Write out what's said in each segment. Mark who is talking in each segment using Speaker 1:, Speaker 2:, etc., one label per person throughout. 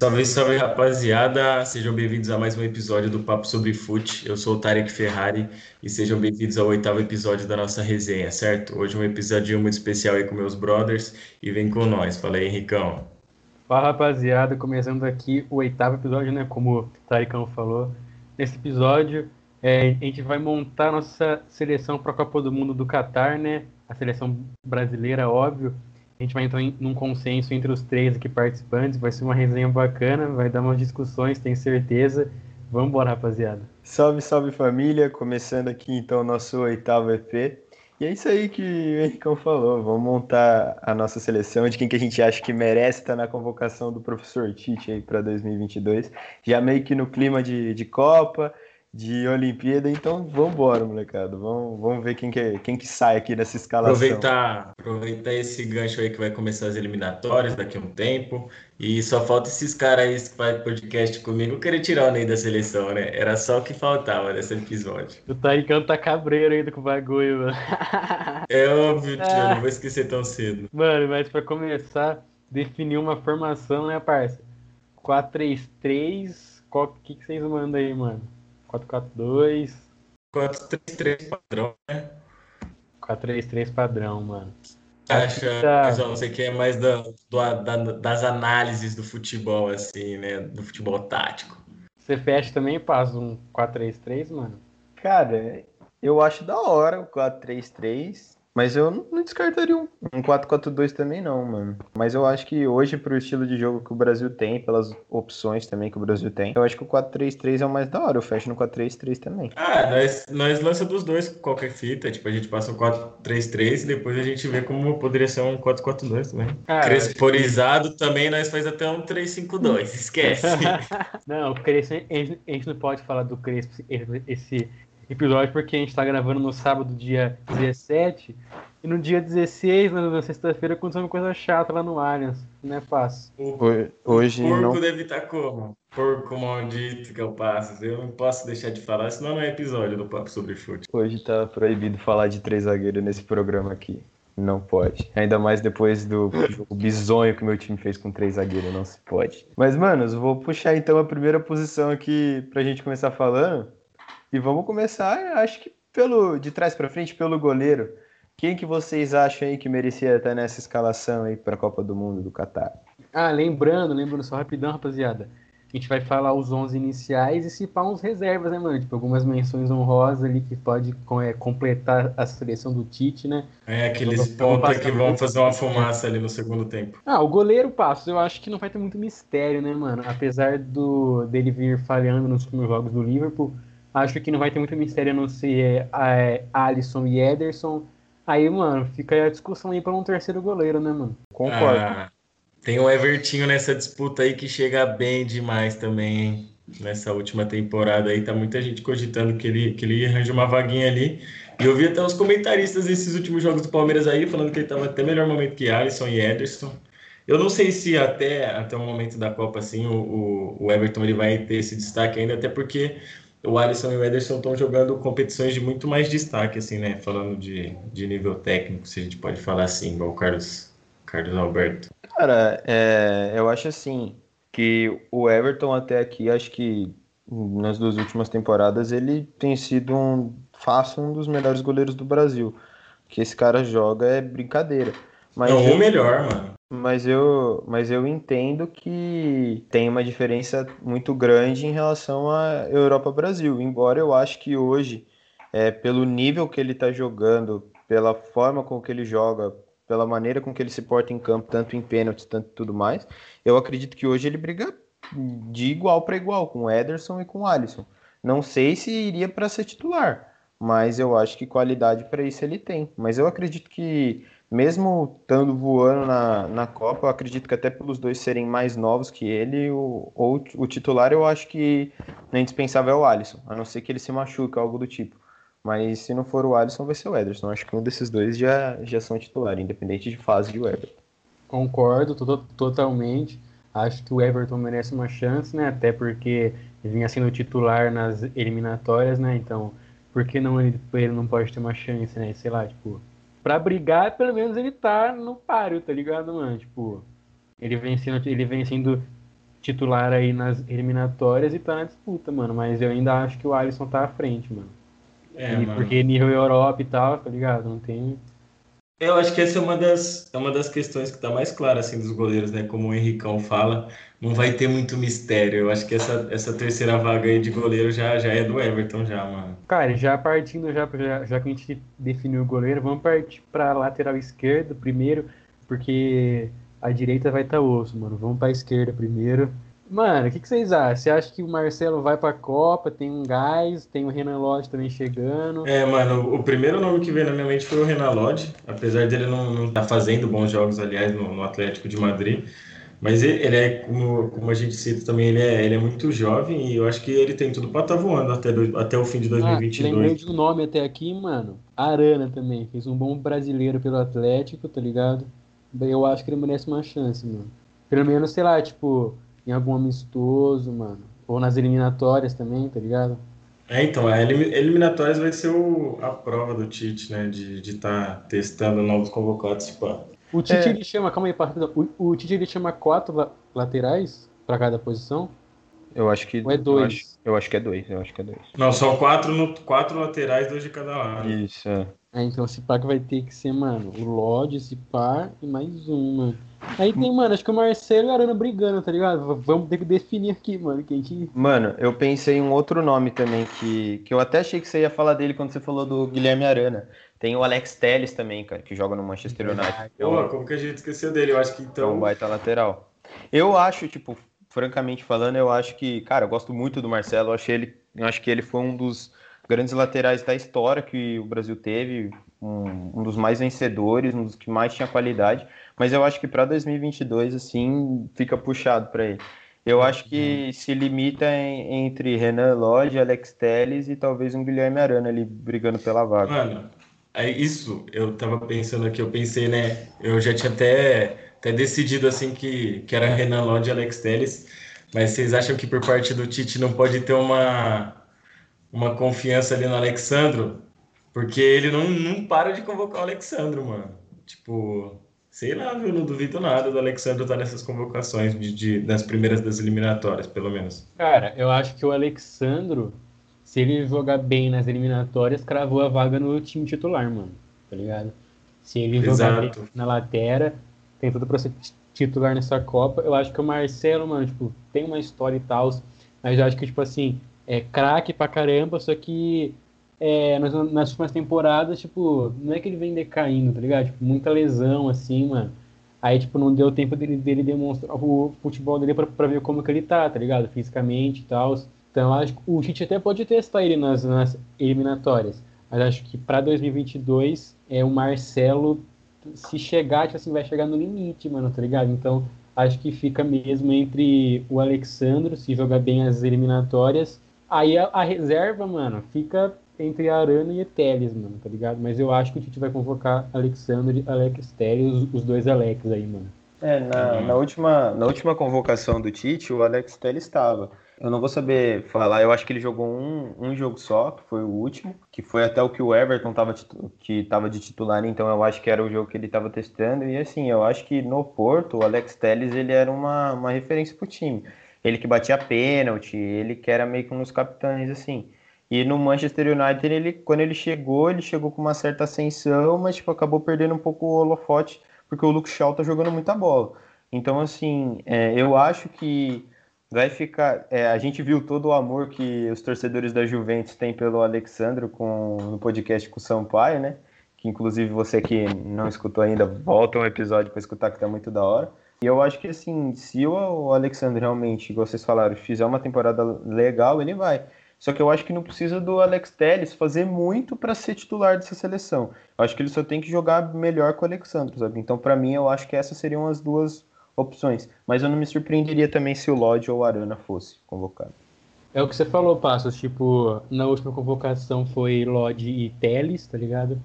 Speaker 1: Salve, salve rapaziada, sejam bem-vindos a mais um episódio do Papo sobre Fute. Eu sou o Tarek Ferrari e sejam bem-vindos ao oitavo episódio da nossa resenha, certo? Hoje um episódio muito especial aí com meus brothers e vem com nós. Fala aí, Henricão.
Speaker 2: Fala rapaziada, começando aqui o oitavo episódio, né? Como o Taricão falou. Nesse episódio, é, a gente vai montar nossa seleção para a Copa do Mundo do Catar, né? A seleção brasileira, óbvio. A gente vai entrar em num consenso entre os três aqui participantes. Vai ser uma resenha bacana, vai dar umas discussões, tenho certeza. Vamos embora, rapaziada.
Speaker 3: Salve, salve família! Começando aqui então o nosso oitavo EP. E é isso aí que o Henricão falou. Vamos montar a nossa seleção de quem que a gente acha que merece estar na convocação do professor Tite aí para 2022. Já meio que no clima de, de Copa, de Olimpíada, então vamos embora, molecada. Vamos, vamos ver quem que, quem que sai aqui nessa escalação.
Speaker 1: Aproveitar, aproveitar esse gancho aí que vai começar as eliminatórias daqui a um tempo. E só falta esses caras aí que fazem podcast comigo querer tirar o Ney da seleção, né? Era só o que faltava nesse episódio.
Speaker 2: O Taricão tá cabreiro ainda com o bagulho, mano.
Speaker 1: É óbvio, tio, eu não vou esquecer tão cedo.
Speaker 2: Mano, mas pra começar, definir uma formação, né, parça? 4-3-3, qual que, que vocês mandam aí, mano? 4-4-2.
Speaker 1: 4-3-3 padrão, né?
Speaker 2: 4-3-3 padrão, mano.
Speaker 1: Acha,
Speaker 2: Tá.
Speaker 1: mas, ó, você que é mais da, do- da- das análises do futebol, assim, né? Do futebol tático.
Speaker 2: Você fecha também e passa um 4-3-3, mano?
Speaker 3: Cara, eu acho da hora o 4-3-3, mas eu não descartaria um, um 4-4-2 também não, mano. Mas eu acho que hoje, pro estilo de jogo que o Brasil tem, pelas opções também que o Brasil tem, eu acho que o 4-3-3 é o mais da hora. Eu fecho no 4-3-3 também.
Speaker 1: Ah, nós, nós lança dos dois qualquer fita. Tipo, a gente passa um 4-3-3 e depois a gente vê como poderia ser um 4-4-2 também.
Speaker 2: Cara,
Speaker 1: Cresporizado também nós faz até um 3-5-2, esquece.
Speaker 2: Não, o Crespo, a gente a gente não pode falar do Crespo esse episódio porque a gente tá gravando no sábado, dia 17, e no dia 16, na sexta-feira, aconteceu uma coisa chata lá no Allianz. Não é fácil.
Speaker 1: O
Speaker 3: Ho- Hoje
Speaker 1: porco
Speaker 3: não.
Speaker 1: deve estar como? Porco maldito que eu passo. Eu não posso deixar de falar, senão não é episódio do Papo Sobre Fute.
Speaker 3: Hoje tá proibido falar de três zagueiros nesse programa aqui. Não pode. Ainda mais depois do jogo bizonho que meu time fez com três zagueiros, não se pode. Mas, manos, vou puxar então a primeira posição aqui pra gente começar falando. E vamos começar, acho que pelo de trás pra frente, pelo goleiro. Quem que vocês acham aí que merecia estar nessa escalação aí pra Copa do Mundo do Catar?
Speaker 2: Ah, lembrando, lembrando só rapidão, rapaziada. A gente vai falar os 11 iniciais e se pá uns reservas, né, mano? Tipo, algumas menções honrosas ali que pode com- é, completar a seleção do Tite, né?
Speaker 1: É aqueles
Speaker 2: passar
Speaker 1: que vão fazer uma fumaça ali no segundo tempo.
Speaker 2: Ah, o goleiro Passos, eu acho que não vai ter muito mistério, né, mano? Apesar do dele vir falhando nos últimos jogos do Liverpool, acho que não vai ter muito mistério a não ser é, Alisson e Ederson. Aí, mano, fica a discussão aí pra um terceiro goleiro, né, mano?
Speaker 3: Concordo.
Speaker 1: Ah, tem o Evertinho nessa disputa aí que chega bem demais também, hein? Nessa última temporada aí, tá muita gente cogitando que ele, que ele arranje uma vaguinha ali. E eu vi até os comentaristas desses últimos jogos do Palmeiras aí falando que ele tava até melhor momento que Alisson e Ederson. Eu não sei se até, até o momento da Copa, assim, o, o, o Everton ele vai ter esse destaque ainda, até porque o Alisson e o Ederson estão jogando competições de muito mais destaque, assim, né? Falando de, de nível técnico, se a gente pode falar assim, igual o Carlos, Carlos Alberto.
Speaker 3: Cara, é, eu acho assim que o Everton até aqui, acho que nas duas últimas temporadas ele tem sido um fácil um dos melhores goleiros do Brasil. Que esse cara joga é brincadeira. Mas
Speaker 1: Não,
Speaker 3: eu,
Speaker 1: melhor, mano.
Speaker 3: mas eu, mas eu entendo que tem uma diferença muito grande em relação à Europa-Brasil. Embora eu acho que hoje, é, pelo nível que ele está jogando, pela forma com que ele joga, pela maneira com que ele se porta em campo, tanto em pênaltis, tanto tudo mais, eu acredito que hoje ele briga de igual para igual com o Ederson e com o Alisson. Não sei se iria para ser titular, mas eu acho que qualidade para isso ele tem. Mas eu acredito que mesmo estando voando na, na Copa, eu acredito que até pelos dois serem mais novos que ele, o, ou o titular eu acho que não é indispensável é o Alisson, a não ser que ele se machuque, algo do tipo. Mas se não for o Alisson, vai ser o Ederson. Acho que um desses dois já, já são titular, independente de fase de Everton.
Speaker 2: Concordo to- totalmente. Acho que o Everton merece uma chance, né? Até porque ele vinha sendo titular nas eliminatórias, né? Então, por que não ele, ele não pode ter uma chance, né? Sei lá, tipo, pra brigar, pelo menos ele tá no páreo, tá ligado, mano? Tipo, ele vem sendo, ele vem sendo titular aí nas eliminatórias e tá na disputa, mano. Mas eu ainda acho que o Alisson tá à frente, mano. É, e, mano. Porque nível Europa e tal, tá ligado? Não tem.
Speaker 1: Eu acho que essa é uma das, é uma das questões que tá mais clara, assim, dos goleiros, né? Como o Henricão fala, não vai ter muito mistério. Eu acho que essa, essa terceira vaga aí de goleiro já, já é do Everton, já, mano.
Speaker 2: Cara, já partindo, já, já, já que a gente definiu o goleiro, vamos partir pra lateral esquerdo primeiro, porque a direita vai estar tá osso, mano. Vamos pra esquerda primeiro. Mano, o que, que, vocês acham? Você acha que o Marcelo vai pra Copa? Tem um gás, tem o Renan Lodge também chegando.
Speaker 1: É, mano, o primeiro nome que veio na minha mente foi o Renan Lodge, apesar dele não estar tá fazendo bons jogos, aliás, no, no, Atlético de Madrid. Mas ele, ele é, como, como, a gente cita também, ele é, ele é muito jovem e eu acho que ele tem tudo pra estar tá voando até, do, até o fim de 2022. Ah, lembrei
Speaker 2: de um nome até aqui, mano. Arana também. Fez um bom brasileiro pelo Atlético, tá ligado? Eu acho que ele merece uma chance, mano. Pelo menos, sei lá, tipo em algum amistoso, mano. Ou nas eliminatórias também, tá ligado?
Speaker 1: É, então, a eliminatórias vai ser o, a prova do Tite, né? De estar tá testando novos convocados, tipo.
Speaker 2: O Tite é. ele chama, calma aí, o, o Tite ele chama quatro laterais para cada posição?
Speaker 3: Eu acho que.
Speaker 2: Ou é dois?
Speaker 3: Eu acho, eu acho, que é dois, eu acho que é dois.
Speaker 1: Não, são quatro, no, quatro laterais, dois de cada lado.
Speaker 3: Isso, é.
Speaker 2: é então esse par que vai ter que ser, mano, o Lodge, esse par e mais um, mano. Aí tem, mano, acho que o Marcelo e a Arana brigando, tá ligado? Vamos ter que definir aqui, mano. Quem que...
Speaker 3: Mano, eu pensei em um outro nome também, que, que eu até achei que você ia falar dele quando você falou do Guilherme Arana. Tem o Alex Telles também, cara, que joga no Manchester United.
Speaker 1: Pô, como que a gente esqueceu dele? Eu acho que então. É
Speaker 3: um baita lateral. Eu acho, tipo, francamente falando, eu acho que, cara, eu gosto muito do Marcelo. Eu, achei ele, eu acho que ele foi um dos grandes laterais da história que o Brasil teve, um, um dos mais vencedores, um dos que mais tinha qualidade. Mas eu acho que para 2022, assim, fica puxado para ele. Eu acho que uhum. se limita em, entre Renan Lodge, Alex Telles e talvez um Guilherme Arana ali brigando pela vaga.
Speaker 1: Mano, é isso. Eu tava pensando aqui, eu pensei, né? Eu já tinha até, até decidido assim que, que era Renan Lodge e Alex Telles. Mas vocês acham que por parte do Tite não pode ter uma, uma confiança ali no Alexandro? Porque ele não, não para de convocar o Alexandro, mano. Tipo, Sei lá, viu? Não duvido nada do Alexandre estar nessas convocações de, de, nas primeiras das eliminatórias, pelo menos.
Speaker 2: Cara, eu acho que o Alexandro, se ele jogar bem nas eliminatórias, cravou a vaga no time titular, mano. Tá ligado? Se ele jogar bem na lateral, tem tudo pra ser titular nessa Copa. Eu acho que o Marcelo, mano, tipo, tem uma história e tal, mas eu acho que, tipo assim, é craque pra caramba, só que é, nas, nas últimas temporadas, tipo, não é que ele vem decaindo, tá ligado? Tipo, muita lesão, assim, mano. Aí, tipo, não deu tempo dele, dele demonstrar o futebol dele pra, pra ver como que ele tá, tá ligado? Fisicamente e tal. Então, acho que o Tite até pode testar ele nas, nas eliminatórias. Mas acho que para 2022, é, o Marcelo, se chegar, tipo assim, vai chegar no limite, mano, tá ligado? Então, acho que fica mesmo entre o Alexandro, se jogar bem as eliminatórias. Aí a, a reserva, mano, fica entre Arana e Teles, mano, tá ligado? Mas eu acho que o Tite vai convocar Alexandre, Alex Teles, os, dois Alex aí, mano.
Speaker 3: É, na, na, última, na última convocação do Tite, o Alex Teles estava. Eu não vou saber falar, eu acho que ele jogou um, um jogo só, que foi o último, que foi até o que o Everton tava, que estava de titular, então eu acho que era o jogo que ele estava testando. E assim, eu acho que no Porto, o Alex Teles ele era uma, uma referência pro time. Ele que batia pênalti, ele que era meio que um dos capitães, assim. E no Manchester United, ele, quando ele chegou, ele chegou com uma certa ascensão, mas tipo, acabou perdendo um pouco o holofote, porque o Luke Shaw tá jogando muita bola. Então, assim, é, eu acho que vai ficar. É, a gente viu todo o amor que os torcedores da Juventus têm pelo Alexandro com, no podcast com o Sampaio, né? Que inclusive você que não escutou ainda, volta um episódio para escutar que tá muito da hora. E eu acho que assim, se o Alexandre realmente, igual vocês falaram, fizer uma temporada legal, ele vai. Só que eu acho que não precisa do Alex Telles fazer muito para ser titular dessa seleção. Eu acho que ele só tem que jogar melhor com o Alexandre, sabe? Então, para mim, eu acho que essas seriam as duas opções. Mas eu não me surpreenderia também se o Lodge ou o Arana fosse convocado.
Speaker 2: É o que você falou, Passos. Tipo, na última convocação foi Lodge e Teles, tá ligado?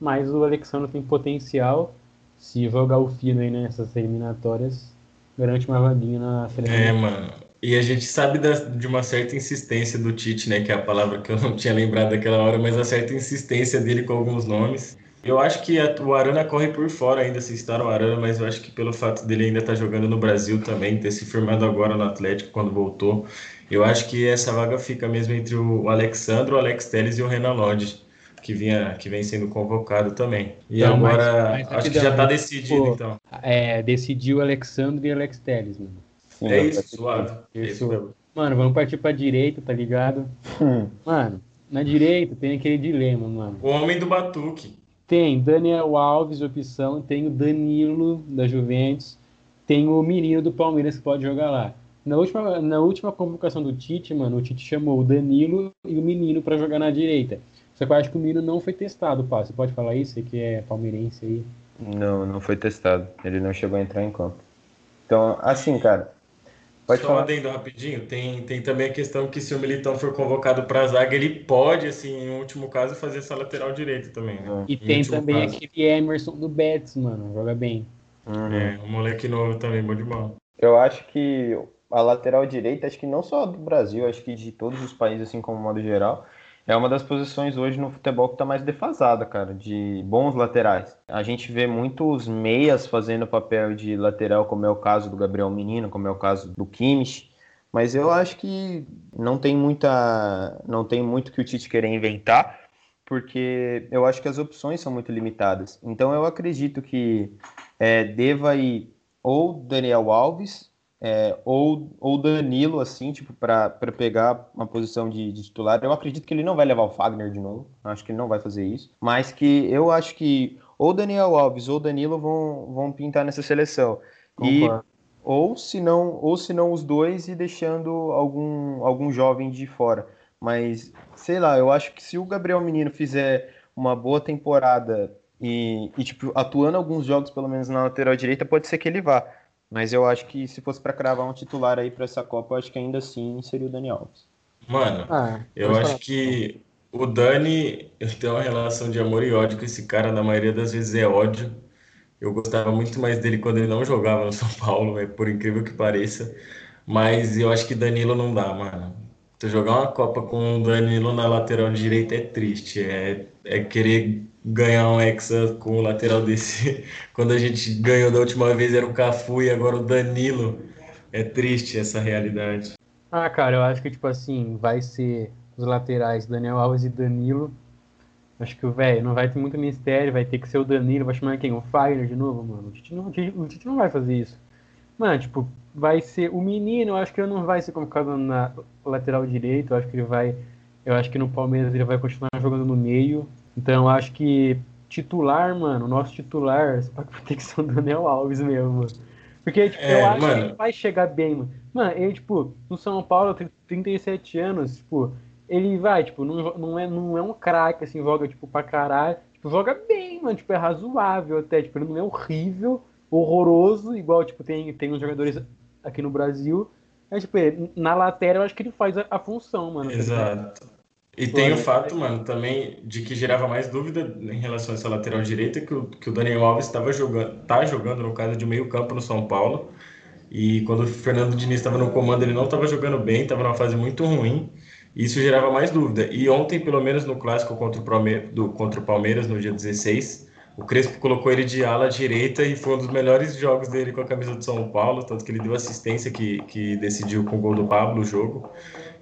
Speaker 2: Mas o Alexandre tem potencial. Se jogar o fino aí nessas eliminatórias, garante uma vaguinha na seleção.
Speaker 1: É, mano. E a gente sabe da, de uma certa insistência do Tite, né? Que é a palavra que eu não tinha lembrado daquela hora, mas a certa insistência dele com alguns nomes. Eu acho que a, o Arana corre por fora ainda, se está no Arana, mas eu acho que pelo fato dele ainda estar tá jogando no Brasil também, ter se firmado agora no Atlético quando voltou, eu acho que essa vaga fica mesmo entre o Alexandre, o Alex Telles e o Renan Lodge, que, vinha, que vem sendo convocado também. E então, agora, mas, mas acho que já está decidido, pô, então.
Speaker 2: É, decidiu o Alexandre e o Alex Telles, mano.
Speaker 1: É isso, suave. É isso,
Speaker 2: é isso Mano, vamos partir pra direita, tá ligado? Hum. Mano, na direita tem aquele dilema, mano.
Speaker 1: O homem do batuque.
Speaker 2: Tem Daniel Alves, opção, tem o Danilo da Juventus, tem o menino do Palmeiras que pode jogar lá. Na última, na última convocação do Tite, mano, o Tite chamou o Danilo e o menino para jogar na direita. Só que eu acho que o menino não foi testado, pá. Você pode falar isso? Você que é palmeirense aí?
Speaker 3: Não, não foi testado. Ele não chegou a entrar em campo. Então, assim, cara,
Speaker 1: Pode Só falar. adendo rapidinho, tem, tem também a questão que se o Militão for convocado para a zaga, ele pode, assim, em último caso, fazer essa lateral direita também, né?
Speaker 2: E em tem também caso. aquele Emerson do Betis, mano, joga bem.
Speaker 1: Uhum. É, um moleque novo também, bom de bola.
Speaker 3: Eu acho que a lateral direita, acho que não só do Brasil, acho que de todos os países, assim como modo geral, é uma das posições hoje no futebol que está mais defasada, cara, de bons laterais. A gente vê muitos meias fazendo papel de lateral, como é o caso do Gabriel Menino, como é o caso do Kimmich, mas eu acho que não tem muita, não tem muito que o Tite querer inventar, porque eu acho que as opções são muito limitadas. Então eu acredito que é, deva ir ou Daniel Alves é, ou, ou Danilo, assim, tipo, para pegar uma posição de, de, titular. Eu acredito que ele não vai levar o Fagner de novo, acho que ele não vai fazer isso, mas que eu acho que ou Daniel Alves ou Danilo vão, vão pintar nessa seleção. E ou se não, ou se não os dois e deixando algum, algum jovem de fora. Mas, sei lá, eu acho que se o Gabriel Menino fizer uma boa temporada e, e tipo, atuando alguns jogos, pelo menos na lateral direita, pode ser que ele vá. Mas eu acho que se fosse para cravar um titular aí para essa Copa, eu acho que ainda assim seria o Dani Alves.
Speaker 1: Mano, ah, eu acho que o Dani, eu tenho uma relação de amor e ódio com esse cara, na maioria das vezes é ódio. Eu gostava muito mais dele quando ele não jogava no São Paulo, é por incrível que pareça. Mas eu acho que Danilo não dá, mano. Tu jogar uma Copa com o Danilo na lateral direita é triste. É, é querer ganhar um Hexa com o lateral desse. Quando a gente ganhou da última vez era o Cafu e agora o Danilo. É triste essa realidade.
Speaker 2: Ah, cara, eu acho que, tipo assim, vai ser os laterais Daniel Alves e Danilo. Acho que velho não vai ter muito mistério, vai ter que ser o Danilo, vai chamar quem? O Fagner de novo, mano. O Tite não, o Tite não vai fazer isso. Mano, tipo, vai ser o menino, eu acho que ele não vai ser convocado na lateral direito, eu acho que ele vai. Eu acho que no Palmeiras ele vai continuar jogando no meio. Então, acho que titular, mano, nosso titular vai ter que ser o Daniel Alves mesmo. Porque, tipo, é, eu acho mano. que ele vai chegar bem, mano. Mano, ele, tipo, no São Paulo, tem 37 anos, tipo, ele vai, tipo, não, não, é, não é um craque, assim, joga, tipo, pra caralho. Tipo, joga bem, mano, tipo, é razoável até, tipo, ele não é horrível, horroroso, igual, tipo, tem, tem uns jogadores aqui no Brasil. Mas, tipo, na lateral, eu acho que ele faz a, a função, mano.
Speaker 1: Tá Exato. E tem o fato, mano, também de que gerava mais dúvida em relação a essa lateral direita, que o, que o Daniel Alves estava jogando, tá jogando, no caso, de meio campo no São Paulo. E quando o Fernando Diniz estava no comando, ele não estava jogando bem, estava numa fase muito ruim. E isso gerava mais dúvida. E ontem, pelo menos no clássico contra o, Palmeiras, do, contra o Palmeiras, no dia 16, o Crespo colocou ele de ala direita e foi um dos melhores jogos dele com a camisa do São Paulo, tanto que ele deu assistência que, que decidiu com o gol do Pablo o jogo.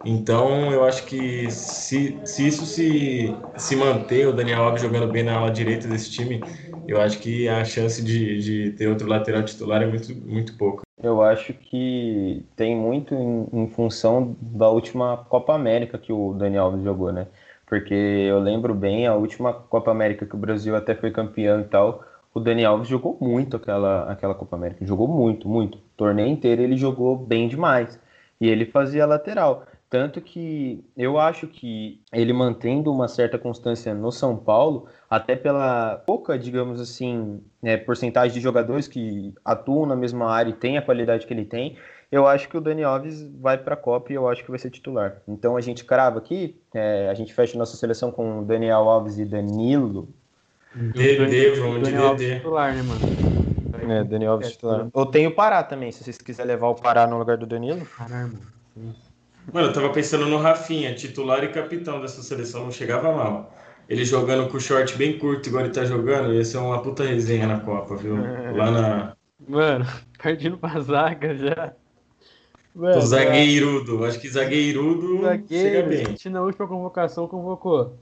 Speaker 1: Então, eu acho que se, se isso se, se manter, o Daniel Alves jogando bem na ala direita desse time, eu acho que a chance de, de ter outro lateral titular é muito, muito pouca.
Speaker 3: Eu acho que tem muito em, em função da última Copa América que o Daniel Alves jogou, né? Porque eu lembro bem, a última Copa América que o Brasil até foi campeão e tal, o Dani Alves jogou muito aquela, aquela Copa América. Jogou muito, muito. O torneio inteiro ele jogou bem demais. E ele fazia lateral. Tanto que eu acho que ele mantendo uma certa constância no São Paulo, até pela pouca, digamos assim, é, porcentagem de jogadores que atuam na mesma área e têm a qualidade que ele tem, eu acho que o Dani Alves vai para a Copa e eu acho que vai ser titular. Então a gente crava aqui, é, a gente fecha nossa seleção com Daniel Alves e Danilo.
Speaker 1: DD, vamos de DD.
Speaker 2: titular, né, mano?
Speaker 3: É, Daniel Alves titular. Eu tenho o Pará também, se vocês quiserem levar o Pará no lugar do Danilo.
Speaker 2: Pará, mano.
Speaker 1: Mano, eu tava pensando no Rafinha, titular e capitão dessa seleção, não chegava mal. ele jogando com o short bem curto, igual ele tá jogando, ia ser uma puta resenha na Copa, viu? Lá na.
Speaker 2: Mano, partindo pra zaga já.
Speaker 1: Mano, o zagueirudo, acho que zagueirudo zagueiro, chega bem. A
Speaker 2: gente na última convocação convocou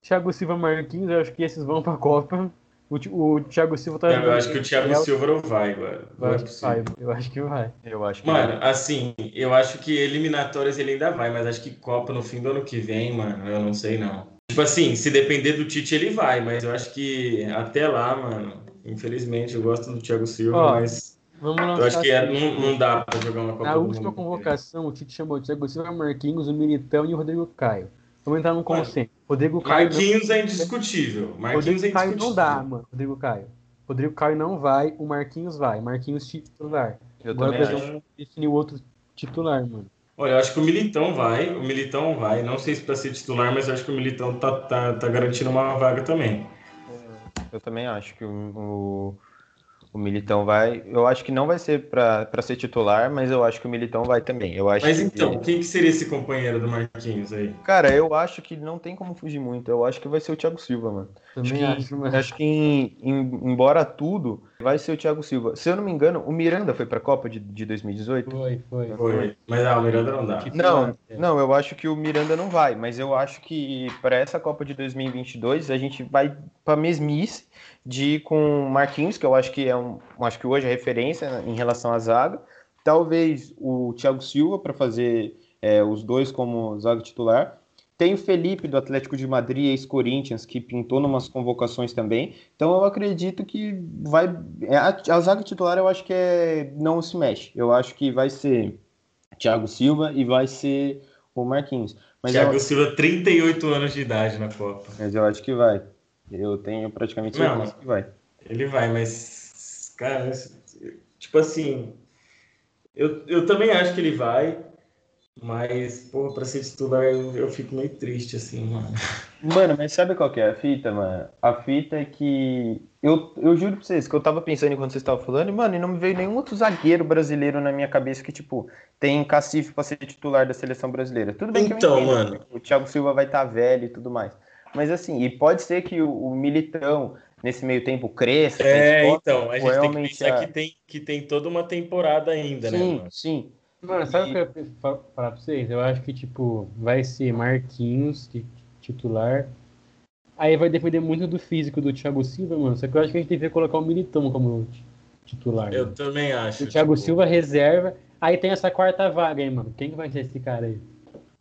Speaker 2: Thiago Silva Marquinhos, eu acho que esses vão pra Copa. O, o Thiago Silva tá.
Speaker 1: Eu acho que o Thiago Silva não vai agora.
Speaker 2: Não é vai, eu acho que vai.
Speaker 3: Eu acho que
Speaker 1: mano, vai. assim, eu acho que eliminatórias ele ainda vai, mas acho que Copa no fim do ano que vem, mano, eu não sei não. Tipo assim, se depender do Tite, ele vai, mas eu acho que até lá, mano, infelizmente, eu gosto do Thiago Silva, Ó, mas. Eu acho que é, não, não, dá pra jogar uma Copa
Speaker 2: Na última convocação, o Tite chamou o Thiago Silva, Marquinhos, o Militão e o Rodrigo Caio. Vamos entrar num consenso. Rodrigo
Speaker 1: Caio. Marquinhos não... é indiscutível. Marquinhos
Speaker 2: Rodrigo
Speaker 1: é indiscutível.
Speaker 2: Caio não dá, mano. Rodrigo Caio. Rodrigo Caio não vai, o Marquinhos vai. Marquinhos titular.
Speaker 3: Eu Agora
Speaker 2: também definir o outro titular, mano.
Speaker 1: Olha, eu acho que o Militão vai, o Militão vai. Não sei se para ser titular, mas eu acho que o Militão tá, tá, tá garantindo uma vaga também.
Speaker 3: Eu também acho que o, o o Militão vai. Eu acho que não vai ser para ser titular, mas eu acho que o Militão vai também. Eu acho
Speaker 1: mas então, que... quem que seria esse companheiro do Marquinhos aí?
Speaker 3: Cara, eu acho que não tem como fugir muito. Eu acho que vai ser o Thiago Silva, mano.
Speaker 2: Também acho, que,
Speaker 3: mas... acho que em, em, embora tudo, vai ser o Thiago Silva. Se eu não me engano, o Miranda foi pra Copa de, de 2018?
Speaker 2: Foi, foi.
Speaker 1: Foi. Mas ah, o Miranda não dá.
Speaker 3: Não, não, eu acho que o Miranda não vai, mas eu acho que para essa Copa de 2022 a gente vai pra mesmice de ir com Marquinhos, que eu acho que é um, acho que hoje é referência em relação à zaga. Talvez o Thiago Silva para fazer é, os dois como zaga titular. Tem o Felipe do Atlético de Madrid, ex-Corinthians, que pintou numas convocações também. Então eu acredito que vai. É, a, a zaga titular eu acho que é, não se mexe. Eu acho que vai ser Thiago Silva e vai ser o Marquinhos.
Speaker 1: Mas Thiago eu... Silva, 38 anos de idade na Copa.
Speaker 3: Mas eu acho que vai. Eu tenho praticamente certeza que vai.
Speaker 1: Ele vai, mas, cara, tipo assim, eu, eu também acho que ele vai, mas, pô, pra ser titular eu, eu fico meio triste, assim, mano.
Speaker 3: Mano, mas sabe qual que é a fita, mano? A fita é que. Eu, eu juro pra vocês que eu tava pensando enquanto vocês estavam falando, e, mano, e não me veio nenhum outro zagueiro brasileiro na minha cabeça que, tipo, tem cacife pra ser titular da seleção brasileira. Tudo bem
Speaker 1: então, que eu
Speaker 3: então,
Speaker 1: entendo,
Speaker 3: mano. O Thiago Silva vai estar tá velho e tudo mais. Mas assim, e pode ser que o, o Militão, nesse meio tempo, cresça.
Speaker 1: É, então, a gente tem que pensar a... que, tem, que tem toda uma temporada ainda,
Speaker 3: sim,
Speaker 1: né?
Speaker 3: Mano? Sim,
Speaker 2: Mano, sabe o que eu ia falar pra vocês? Eu acho que, tipo, vai ser Marquinhos titular. Aí vai depender muito do físico do Thiago Silva, mano. Só que eu acho que a gente deveria colocar o Militão como titular.
Speaker 1: Eu
Speaker 2: mano.
Speaker 1: também acho.
Speaker 2: O Thiago tipo... Silva reserva. Aí tem essa quarta vaga aí, mano. Quem que vai ser esse cara aí?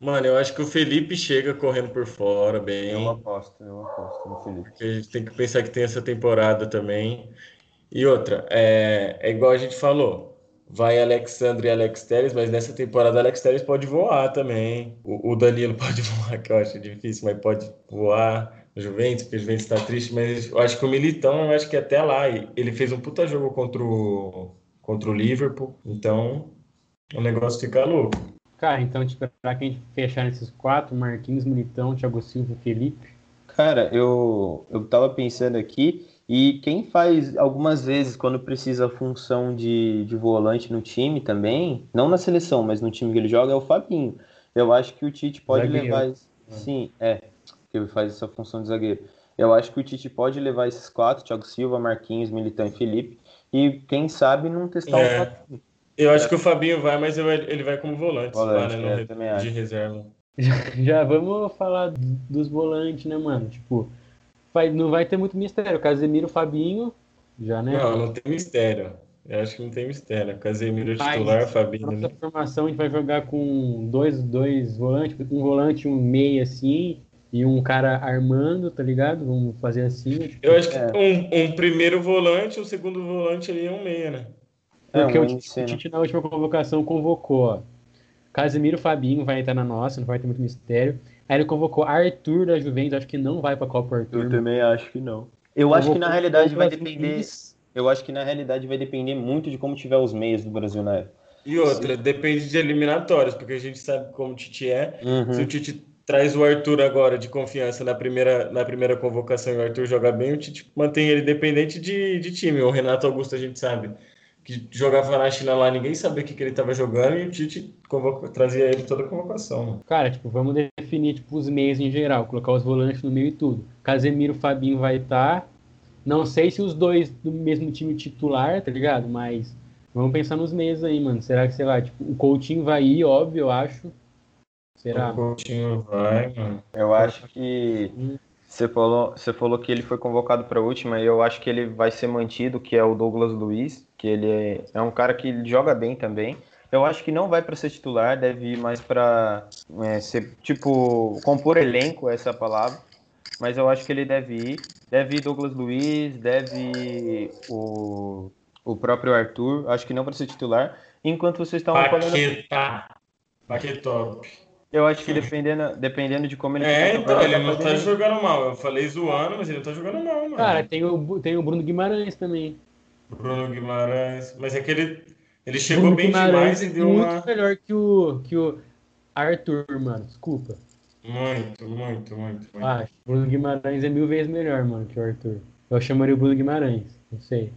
Speaker 1: Mano, eu acho que o Felipe chega correndo por fora bem.
Speaker 3: Eu aposto, eu aposto no Felipe.
Speaker 1: Porque a gente tem que pensar que tem essa temporada também. E outra, é, é igual a gente falou. Vai Alexandre e Alex Telles, mas nessa temporada Alex Telles pode voar também. O, o, Danilo pode voar, que eu acho difícil, mas pode voar. O Juventus, porque o Juventus está triste, mas eu acho que o Militão, eu acho que até lá, ele fez um puta jogo contra o, contra o Liverpool, então o negócio fica louco.
Speaker 2: Cara, então, tipo, pra que a gente fechar nesses quatro, Marquinhos, Militão, Thiago Silva, Felipe?
Speaker 3: Cara, eu, eu tava pensando aqui, e quem faz algumas vezes, quando precisa a função de, de volante no time também, não na seleção, mas no time que ele joga, é o Fabinho. Eu acho que o Tite pode zagueiro. levar. Sim, é, que ele faz essa função de zagueiro. Eu acho que o Tite pode levar esses quatro, Thiago Silva, Marquinhos, Militão e Felipe, e quem sabe não testar é. o Fabinho.
Speaker 1: Eu acho que o Fabinho vai, mas ele vai como volante, volante lá, né, de reserva.
Speaker 2: Já vamos falar dos volantes, né, mano? Tipo, vai, não vai ter muito mistério. Casemiro, Fabinho, já, né?
Speaker 1: Não, não tem mistério. Eu acho que não tem mistério. Casemiro titular, Fabinho.
Speaker 2: Nossa né? formação a gente vai jogar com dois, dois volantes, um volante, um meia assim, e um cara armando, tá ligado? Vamos fazer assim.
Speaker 1: Tipo, Eu acho que é. um, um primeiro volante, um segundo volante ali é um meia, né?
Speaker 2: Porque é, o, Tite, na última convocação convocou, ó, Casemiro Fabinho vai entrar na nossa, não vai ter muito mistério. Aí ele convocou Arthur da Juventus, acho que não vai pra Copa Arthur.
Speaker 3: Eu também acho que não. Eu acho que na realidade vai depender. Eu acho que na realidade vai depender muito de como tiver os meios do Brasil na época.
Speaker 1: E outra, Sim. depende de eliminatórias, porque a gente sabe como o Tite é. Uhum. Se o Tite traz o Arthur agora de confiança na primeira, na primeira convocação e o Arthur joga bem, o Tite mantém ele dependente de, de time. O Renato Augusto a gente sabe que jogava na China lá, ninguém sabia o que, que ele estava jogando e o Tite convoca, trazia ele toda a convocação. Mano.
Speaker 2: Cara, tipo, vamos definir tipo, os meios em geral, colocar os volantes no meio e tudo. Casemiro, Fabinho vai estar. Tá. Não sei se os dois do mesmo time titular, tá ligado? Mas vamos pensar nos meios aí, mano. Será que, sei lá, tipo, o Coutinho vai ir, óbvio, eu acho. Será?
Speaker 1: O Coutinho vai, mano.
Speaker 3: Eu acho que hum. Você falou, você falou que ele foi convocado para a última e eu acho que ele vai ser mantido, que é o Douglas Luiz, que ele é, é um cara que joga bem também. Eu acho que não vai para ser titular, deve ir mais para é, ser tipo compor elenco essa é palavra, mas eu acho que ele deve ir. Deve ir Douglas Luiz, deve o, o próprio Arthur, acho que não para ser titular. Enquanto vocês estavam
Speaker 1: falando. Paquetá. Paquetop.
Speaker 3: Eu acho que dependendo, dependendo de como ele
Speaker 1: É, tá então, ele não tá jogando mal. Eu falei zoando, mas ele não tá jogando mal, mano.
Speaker 2: Cara, tem o, tem o Bruno Guimarães também.
Speaker 1: Bruno Guimarães. Mas é que ele, ele chegou Bruno bem Guimarães demais e deu
Speaker 2: muito
Speaker 1: uma.
Speaker 2: melhor que o, que o Arthur, mano. Desculpa.
Speaker 1: Muito, muito, muito. muito.
Speaker 2: Ah, Bruno Guimarães é mil vezes melhor, mano, que o Arthur. Eu chamaria o Bruno Guimarães, não sei.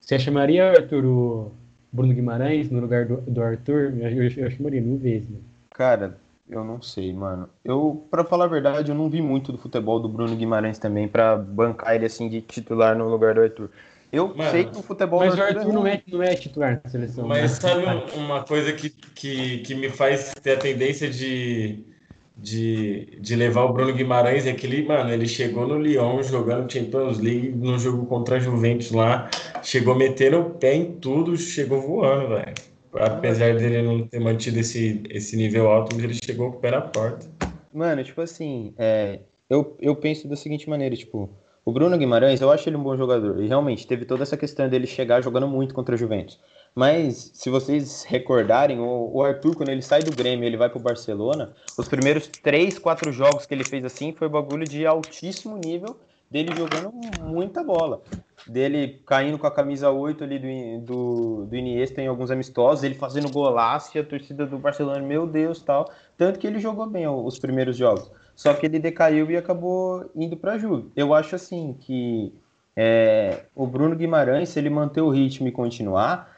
Speaker 2: Você chamaria, Arthur, o Bruno Guimarães no lugar do, do Arthur? Eu, eu, eu chamaria mil vezes, mano.
Speaker 3: Cara, eu não sei, mano. Eu, para falar a verdade, eu não vi muito do futebol do Bruno Guimarães também para bancar ele assim de titular no lugar do Arthur. Eu mano, sei que o futebol
Speaker 2: Mas o Arthur é não, é, não é titular na seleção.
Speaker 1: Mas né? sabe uma coisa que, que, que me faz ter a tendência de, de, de levar o Bruno Guimarães é que ele, mano, ele chegou no Lyon jogando Champions League no jogo contra a Juventus lá, chegou metendo o pé em tudo, chegou voando, velho apesar dele não ter mantido esse, esse nível alto, mas ele chegou com o pé na porta.
Speaker 3: Mano, tipo assim, é, eu, eu penso da seguinte maneira, tipo, o Bruno Guimarães, eu acho ele um bom jogador, e realmente teve toda essa questão dele chegar jogando muito contra a Juventus. Mas, se vocês recordarem, o, o Arthur, quando ele sai do Grêmio ele vai pro Barcelona, os primeiros três, quatro jogos que ele fez assim foi bagulho de altíssimo nível, dele jogando muita bola dele caindo com a camisa 8 ali do, do, do Iniesta em alguns amistosos, ele fazendo golaço a torcida do Barcelona, meu Deus, tal. Tanto que ele jogou bem os primeiros jogos. Só que ele decaiu e acabou indo para a Juve. Eu acho assim que é, o Bruno Guimarães, se ele manter o ritmo e continuar,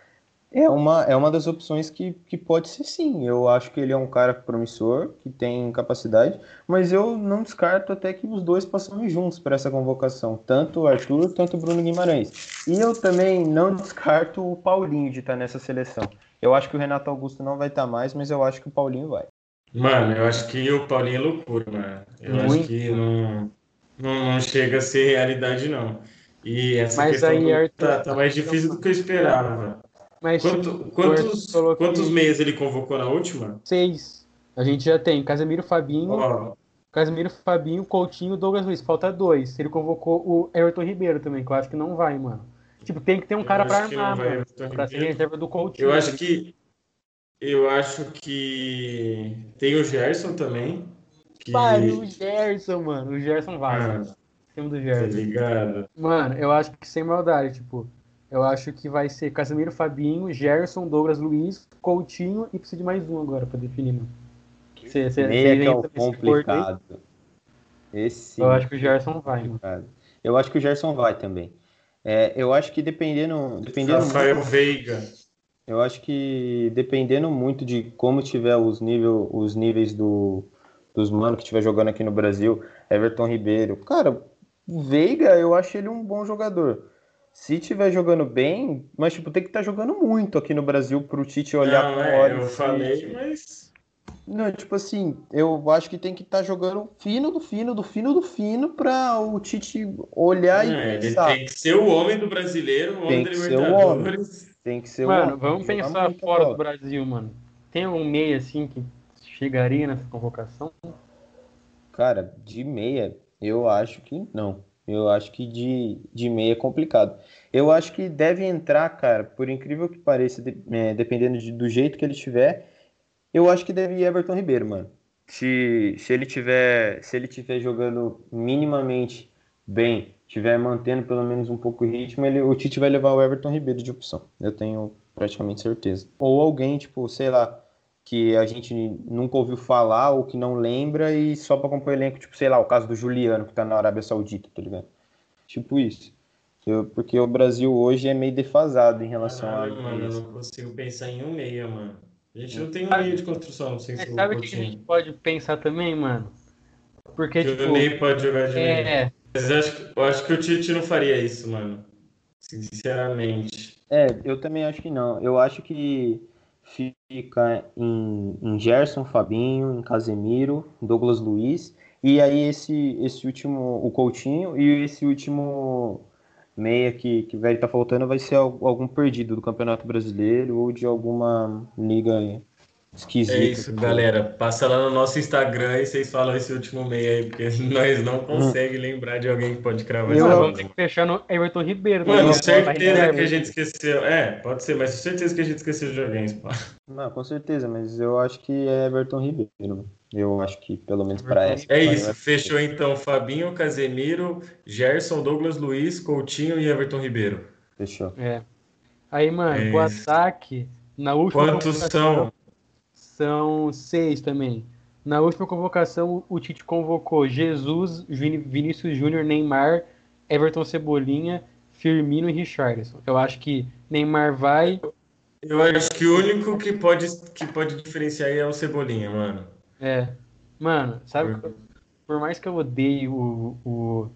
Speaker 3: é uma, é uma das opções que, que pode ser sim. Eu acho que ele é um cara promissor, que tem capacidade, mas eu não descarto até que os dois passem juntos para essa convocação, tanto o Arthur, tanto o Bruno Guimarães. E eu também não descarto o Paulinho de estar nessa seleção. Eu acho que o Renato Augusto não vai estar mais, mas eu acho que o Paulinho vai.
Speaker 1: Mano, eu acho que o Paulinho é loucura, mano. Eu Muito. acho que não, não, não, chega a ser realidade, não. E essa
Speaker 2: mas
Speaker 1: questão
Speaker 2: aí,
Speaker 1: do,
Speaker 2: Arthur,
Speaker 1: tá, tá mais difícil do que eu esperava. Mas Quanto, quantos, quantos meias ele convocou na última?
Speaker 2: Seis. A gente já tem Casemiro, Fabinho, oh. Casemiro, Fabinho, Coutinho, Douglas Luiz. Falta dois. Ele convocou o Everton Ribeiro também, que eu acho que não vai, mano. Tipo, tem que ter um eu cara pra armar, mano. Pra ser reserva do Coutinho.
Speaker 1: Eu acho que. Eu acho que. Tem o Gerson também. Que...
Speaker 2: Pai, o Gerson, mano. O Gerson vai. Ah, do tá Gerson.
Speaker 1: Tá ligado?
Speaker 2: Mano, eu acho que sem maldade, tipo. Eu acho que vai ser Casemiro, Fabinho, Gerson, Douglas Luiz, Coutinho e precisa de mais um agora para definir, mano.
Speaker 3: Cê, cê, é complicado. Esse
Speaker 2: eu acho que o Gerson vai, mano.
Speaker 3: Eu acho que o Gerson vai também. É, eu acho que dependendo. dependendo
Speaker 1: Rafael muito, Veiga.
Speaker 3: Eu acho que dependendo muito de como tiver os, nível, os níveis do, dos manos que estiver jogando aqui no Brasil, Everton Ribeiro. Cara, o Veiga, eu acho ele um bom jogador se tiver jogando bem, mas tipo, tem que estar tá jogando muito aqui no Brasil pro Tite olhar
Speaker 1: não, é. Eu falei, mas.
Speaker 3: Não, tipo assim, eu acho que tem que estar tá jogando fino do fino, do fino do fino, para o Tite olhar
Speaker 1: é, e pensar. Ele tem que ser o homem do brasileiro, o homem
Speaker 3: tem que ser o homem. Tem que ser
Speaker 2: mano,
Speaker 3: o
Speaker 2: vamos pensar fora do Brasil, mano. Tem um meia assim que chegaria nessa convocação?
Speaker 3: Cara, de meia, eu acho que não. Eu acho que de, de meia é complicado. Eu acho que deve entrar, cara, por incrível que pareça, de, é, dependendo de, do jeito que ele estiver, eu acho que deve ir Everton Ribeiro, mano. Se, se ele tiver se ele tiver jogando minimamente bem, tiver mantendo pelo menos um pouco o ritmo, ele, o Tite vai levar o Everton Ribeiro de opção. Eu tenho praticamente certeza. Ou alguém, tipo, sei lá, que a gente nunca ouviu falar ou que não lembra e só para compor elenco, tipo, sei lá, o caso do Juliano que tá na Arábia Saudita, tá ligado? Tipo isso. Eu, porque o Brasil hoje é meio defasado em relação
Speaker 1: Caralho,
Speaker 3: a
Speaker 1: mano, eu não consigo pensar em um meia, mano. A gente não tem um meia de construção sem o
Speaker 2: sabe o que a gente pode pensar também, mano? Porque,
Speaker 1: Que
Speaker 2: tipo.
Speaker 1: o Ney pode jogar de meia.
Speaker 2: É,
Speaker 1: Mas eu acho, que- eu acho que o Tite não faria isso, mano. Sinceramente.
Speaker 3: É, eu também acho que não. Eu acho que fica em, em Gerson, Fabinho, em Casemiro, Douglas Luiz, e aí esse, esse último, o Coutinho, e esse último meia que, que vai estar faltando vai ser al- algum perdido do Campeonato Brasileiro ou de alguma liga esquisita.
Speaker 1: É isso, galera. Passa lá no nosso Instagram e vocês falam esse último meia aí, porque nós não conseguimos lembrar de alguém que pode cravar essa
Speaker 2: vamos ter que fechar no Everton Ribeiro. tá
Speaker 1: Mano,
Speaker 2: ligado?
Speaker 1: certeza
Speaker 2: Vai-
Speaker 1: que a gente esqueceu. É, pode ser, mas certeza que a gente esqueceu de alguém, pá.
Speaker 3: Não, com certeza, mas eu acho que é Everton Ribeiro. Eu acho que pelo menos para essa.
Speaker 1: É isso, fechou então. Fabinho, Casemiro, Gerson, Douglas Luiz, Coutinho e Everton Ribeiro.
Speaker 3: Fechou.
Speaker 2: É. Aí, mano,
Speaker 1: É isso.
Speaker 2: ataque, na última
Speaker 1: Quantos são?
Speaker 2: São seis também. Na última convocação, o Tite convocou Jesus, Vinícius Júnior, Neymar, Everton Cebolinha, Firmino e Richarlison. Eu acho que Neymar vai.
Speaker 1: Eu acho que o único que pode, que pode diferenciar aí é o Cebolinha, mano.
Speaker 2: É. Mano, sabe? Por mais que eu odeie o, o,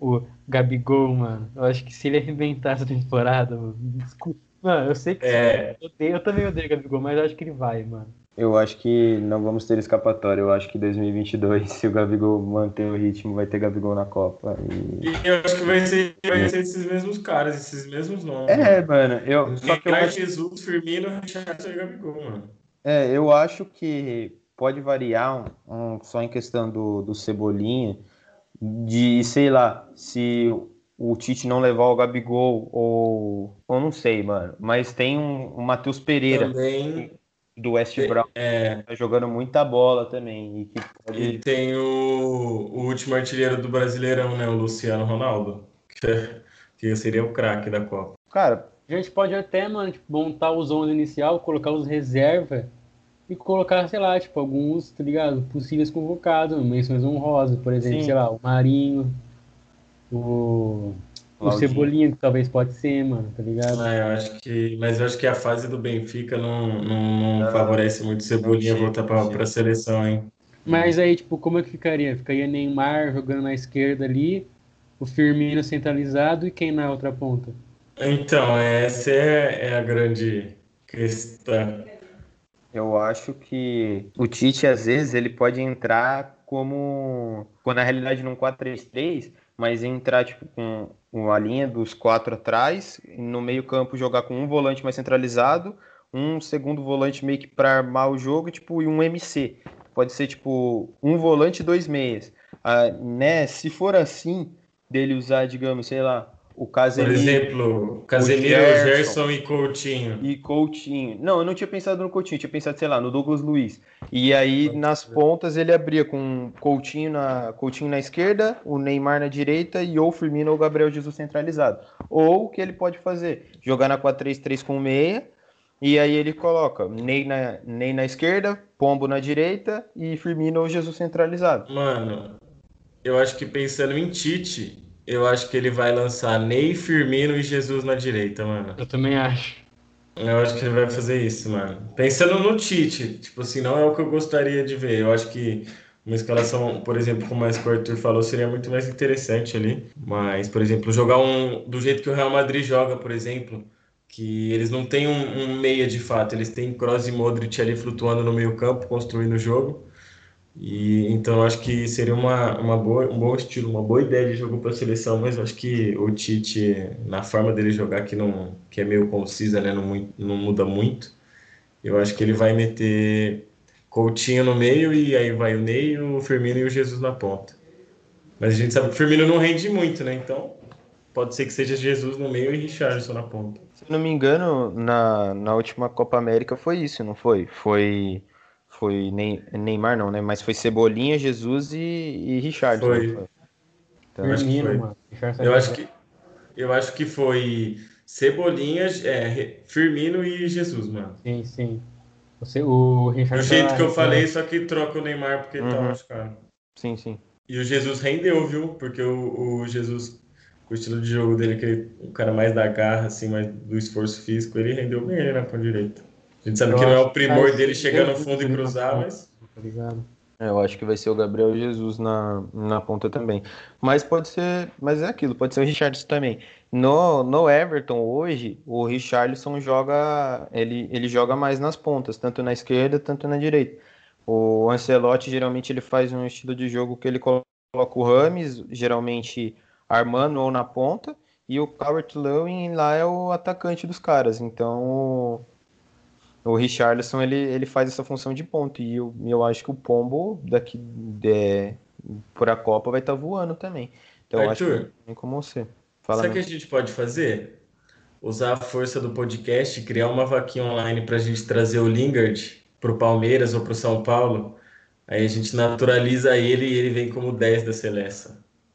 Speaker 2: o Gabigol, mano, eu acho que se ele arrebentar essa temporada, mano, desculpa. Mano, eu sei que
Speaker 1: É.
Speaker 2: eu, odeio, eu também odeio o Gabigol, mas eu acho que ele vai, mano.
Speaker 3: Eu acho que não vamos ter escapatória. Eu acho que 2022, se o Gabigol manter o ritmo, vai ter Gabigol na Copa. E...
Speaker 1: E eu acho que vai ser, vai ser esses mesmos caras, esses mesmos nomes.
Speaker 3: É, mano, eu, só que eu acho,
Speaker 1: Jesus, Firmino, Richardson e Gabigol, mano.
Speaker 3: é, eu acho que pode variar um, um- só em questão do, do Cebolinha, de, sei lá, se o Tite não levar o Gabigol ou, ou não sei, mano. Mas tem um, o Matheus Pereira
Speaker 1: Também
Speaker 3: do West Brown,
Speaker 1: é,
Speaker 3: que tá jogando muita bola também. E que pode-
Speaker 1: E tem o, o último artilheiro do Brasileirão, né? O Luciano Ronaldo. Que, que seria o craque da Copa.
Speaker 3: Cara,
Speaker 2: A gente pode até, mano, tipo, montar os 11 inicial, colocar os reserva e colocar, sei lá, tipo, alguns, tá ligado? Possíveis convocados, menções honrosas, por exemplo,
Speaker 3: Sim.
Speaker 2: sei lá, o Marinho, o, o. Cebolinha, que talvez pode ser, mano, tá ligado?
Speaker 1: Ah, eu acho que, mas eu acho que a fase do Benfica não, não, não
Speaker 3: Não,
Speaker 1: favorece muito o Cebolinha
Speaker 3: não
Speaker 1: voltar
Speaker 3: não
Speaker 1: para
Speaker 3: chega.
Speaker 1: a seleção, hein?
Speaker 2: Mas aí, tipo, como é que ficaria? Ficaria Neymar jogando na esquerda ali, o Firmino centralizado e quem na outra ponta?
Speaker 1: Então, essa é, é a grande questão.
Speaker 3: Eu acho que o Tite, às vezes, ele pode entrar como. Quando na realidade num 4-3-3, mas entrar tipo, com uma linha dos quatro atrás, no meio-campo jogar com um volante mais centralizado, um segundo volante meio que para armar o jogo, tipo, e um MC. Pode ser tipo um volante e dois meias. Ah, né? Se for assim, dele usar, digamos, sei lá, o
Speaker 1: Por
Speaker 3: Casemiro.
Speaker 1: exemplo, Casemiro,
Speaker 3: Gerson.
Speaker 1: Gerson e Coutinho.
Speaker 3: E Coutinho. Não, eu não tinha pensado no Coutinho, tinha pensado, sei lá, no Douglas Luiz. E aí, nas pontas, ele abria com Coutinho na, Coutinho na esquerda, o Neymar na direita e ou Firmino ou Gabriel Jesus centralizado. Ou o que ele pode fazer? Jogar na 4-3-3 com meia, e aí ele coloca Ney na, Ney na esquerda, Pombo na direita e Firmino ou Jesus centralizado.
Speaker 1: Mano, eu acho que pensando em Tite, eu acho que ele vai lançar Ney, Firmino e Jesus na direita, mano.
Speaker 2: Eu também acho.
Speaker 1: Eu acho que ele vai fazer isso, mano. Pensando no Tite, tipo assim, não é o que eu gostaria de ver. Eu acho que uma escalação, por exemplo, como o Arthur falou, seria muito mais interessante ali. Mas, por exemplo, jogar um do jeito que o Real Madrid joga, por exemplo, que eles não têm um, um meia de fato, eles têm Kroos e Modric ali flutuando no meio campo, construindo o jogo. E então acho que seria uma, uma boa, um bom estilo, uma boa ideia de jogo para a seleção, mas acho que o Tite, na forma dele jogar, que, não, que é meio concisa, né, não, não muda muito, eu acho que ele vai meter Coutinho no meio e aí vai o Ney, o Firmino e o Jesus na ponta. Mas a gente sabe que o Firmino não rende muito, né? Então pode ser que seja Jesus no meio e Richarlison na ponta.
Speaker 3: Se não me engano, na, na última Copa América foi isso, não foi? Foi. Foi Ney- Neymar, não, né? Mas foi Cebolinha, Jesus e, e Richard.
Speaker 1: Foi.
Speaker 3: Então,
Speaker 1: Eu acho que
Speaker 2: Firmino,
Speaker 1: foi.
Speaker 2: mano.
Speaker 1: Eu acho que eu acho que foi Cebolinha, é, Firmino e Jesus, mano.
Speaker 2: Sim, sim. Você, o
Speaker 1: Do
Speaker 2: Richarlison
Speaker 1: jeito que eu falei, só que troca o Neymar porque ele tá
Speaker 3: Uhum.
Speaker 1: machucado.
Speaker 3: sim, sim.
Speaker 1: E o Jesus rendeu, viu? Porque o, o Jesus com o estilo de jogo dele, que ele, o cara mais da garra, assim, mais do esforço físico, ele rendeu bem ele na ponta direita. A gente sabe
Speaker 2: Eu
Speaker 1: que não é
Speaker 2: acho
Speaker 1: o primor
Speaker 2: que
Speaker 1: dele
Speaker 2: vai
Speaker 1: chegar no
Speaker 2: ser
Speaker 1: fundo e
Speaker 2: na
Speaker 1: cruzar, mas.
Speaker 2: Tá ligado?
Speaker 3: É, Eu acho que vai ser o Gabriel Jesus na, na ponta também. Mas pode ser, mas é aquilo, pode ser o Richardson também. No, no Everton hoje, o Richarlison joga, ele, ele joga mais nas pontas, tanto na esquerda, tanto na direita. O Ancelotti geralmente ele faz um estilo de jogo que ele coloca o Rames, geralmente armando ou na ponta, e o Calvert-Lewin lá é o atacante dos caras. Então, o Richarlison ele, ele faz essa função de ponto e eu, eu acho que o Pombo daqui é, por a Copa vai estar voando também. Então eu acho
Speaker 1: Arthur,
Speaker 3: que nem como você. Fala
Speaker 1: Sabe o que a gente pode fazer? Usar a força do podcast, criar uma vaquinha online pra gente trazer o Lingard pro Palmeiras ou pro São Paulo. Aí a gente naturaliza ele e ele vem como 10 da Celeste.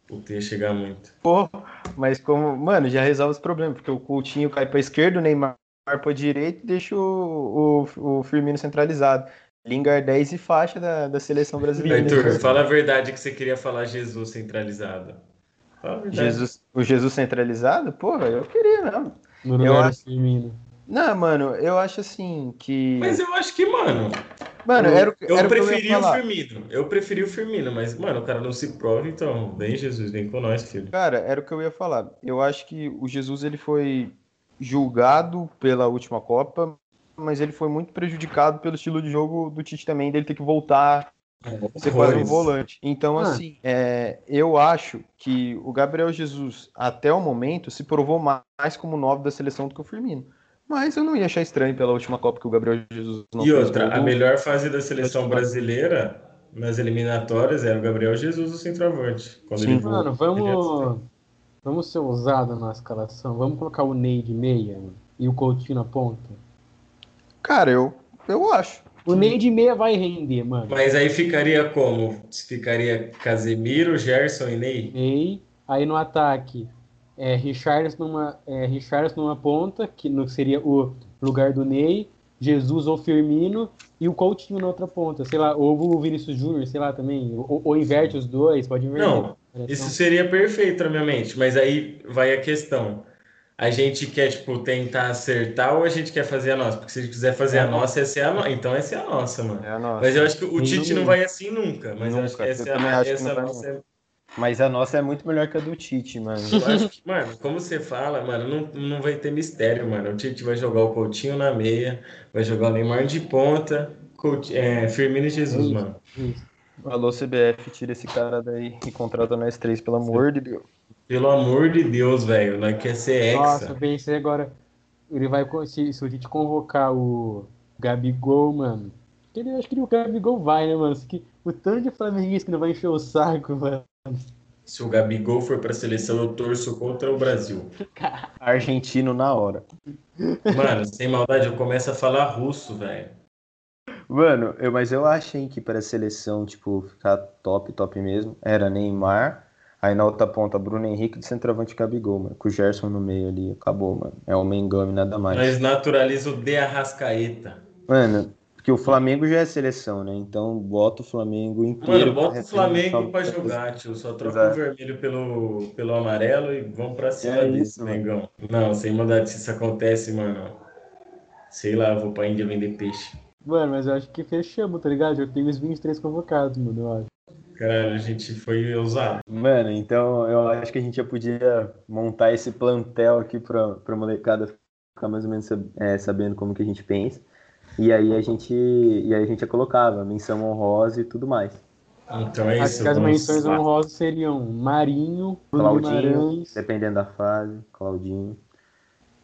Speaker 1: Puta, ia chegar muito.
Speaker 3: Pô, mas como, mano, já resolve os problemas, porque o Coutinho cai pra esquerda, o Neymar pra direita e deixa o, o, o Firmino centralizado. Lingard 10 e faixa da, da seleção brasileira.
Speaker 1: Arthur, fala a verdade que você queria falar Jesus centralizado. Fala a verdade.
Speaker 3: Jesus, o Jesus centralizado? Porra, eu queria mesmo.
Speaker 2: No
Speaker 3: Eu
Speaker 2: lugar
Speaker 3: acho-
Speaker 2: Firmino.
Speaker 3: Não, mano, eu acho assim que.
Speaker 1: Mas eu acho que, mano,
Speaker 3: Mano, era, o-
Speaker 1: eu
Speaker 3: era o que eu ia
Speaker 1: preferi o
Speaker 3: falar.
Speaker 1: Firmino. Eu preferi o Firmino, mas, mano, o cara não se prova, então. Vem, Jesus, vem com nós, filho.
Speaker 3: Cara, era o que eu ia falar. Eu acho que o Jesus ele foi julgado pela última Copa, mas ele foi muito prejudicado pelo estilo de jogo do Tite também, dele ter que voltar ser quase um volante. Então,
Speaker 2: Ah.
Speaker 3: assim, é, eu acho que o Gabriel Jesus, até o momento, se provou mais como nove da seleção do que o Firmino. Mas eu não ia achar estranho pela última Copa que o Gabriel Jesus não
Speaker 1: E
Speaker 3: fez
Speaker 1: outra,
Speaker 3: gol.
Speaker 1: a melhor fase da seleção brasileira nas eliminatórias era o Gabriel Jesus, o centroavante. Quando
Speaker 3: Sim.
Speaker 1: ele voltou.
Speaker 2: Mano, vamos. Vamos ser ousados na escalação. Vamos colocar o Ney de meia mano, e o Coutinho na ponta.
Speaker 3: Cara, eu, eu acho.
Speaker 2: O Ney de meia vai render, mano.
Speaker 1: Mas aí ficaria como? Ficaria Casemiro, Gerson e Ney?
Speaker 2: Ney. Aí no ataque, é, Richarlison numa, é, Richarlison numa ponta, que no, seria o lugar do Ney. Jesus ou Firmino. E o Coutinho na outra ponta. Sei lá, ou o Vinícius Júnior, sei lá também. Ou, ou inverte os dois, pode inverter.
Speaker 1: Não, Isso seria perfeito na minha mente, mas aí vai a questão. A gente quer, tipo, tentar acertar ou a gente quer fazer a nossa? Porque se a gente quiser fazer a nossa, essa é a nossa. Então essa é a nossa, mano.
Speaker 3: É a nossa.
Speaker 1: Mas eu acho que o Tite
Speaker 2: no
Speaker 1: não vai assim nunca. Mas eu acho que
Speaker 3: Nunca.
Speaker 1: essa é a,
Speaker 3: acho que
Speaker 1: essa nossa.
Speaker 3: Mas a nossa é muito melhor que a do Tite, mano.
Speaker 1: Eu acho que, mano, como você fala, mano, não, não vai ter mistério, mano. O Tite vai jogar o Coutinho na meia, vai jogar o Neymar de ponta, Couti- é, Firmino e Jesus, mano.
Speaker 2: Isso.
Speaker 3: Alô, CBF, tira esse cara daí e contrata nós três, pelo amor de Deus.
Speaker 1: Pelo amor de Deus, velho. Nós quer ser
Speaker 2: Nossa,
Speaker 1: hexa.
Speaker 2: pensei agora. Ele vai. Se, se a gente convocar o Gabigol, mano. Ele, eu acho que o Gabigol vai, né, mano? Que- O tanto de flamenguista que não vai encher o saco, mano.
Speaker 1: Se o Gabigol for pra seleção, eu torço contra o Brasil.
Speaker 3: Argentino na hora.
Speaker 1: Mano, sem maldade, eu começo a falar russo, velho.
Speaker 3: Mano, eu, mas eu achei que para a seleção, tipo, ficar top, top mesmo, era Neymar, aí na outra ponta Bruno Henrique de centroavante Gabigol, mano, com o Gerson no meio ali, acabou, mano. É o Mengão e nada mais.
Speaker 1: Nós naturaliza o De Arrascaeta.
Speaker 3: Mano, porque o Flamengo já é seleção, né? Então bota o Flamengo inteiro.
Speaker 1: Mano, bota o Flamengo
Speaker 3: o-
Speaker 1: jogar, tio. Só troca
Speaker 3: Exato.
Speaker 1: o vermelho pelo, pelo amarelo e vamos pra cima
Speaker 3: É
Speaker 1: desse
Speaker 3: isso, mano.
Speaker 1: Mengão. Não, sem maldade, se isso acontece, mano. Sei lá, eu vou pra Índia vender peixe.
Speaker 2: Mano, mas eu acho que fechamos, tá ligado? Eu tenho os 23 convocados, mano, eu acho.
Speaker 1: Caralho, a gente foi ousado.
Speaker 3: Mano, então eu acho que a gente já podia montar esse plantel aqui pra, pra molecada ficar mais ou menos é, sabendo como que a gente pensa. E aí a gente, e aí a gente já colocava menção honrosa e tudo mais.
Speaker 1: Então é
Speaker 2: Acho
Speaker 1: isso.
Speaker 2: que as menções
Speaker 1: lá.
Speaker 2: honrosas seriam Marinho, Bruno
Speaker 3: Claudinho,
Speaker 2: Guimarães.
Speaker 3: dependendo da fase, Claudinho.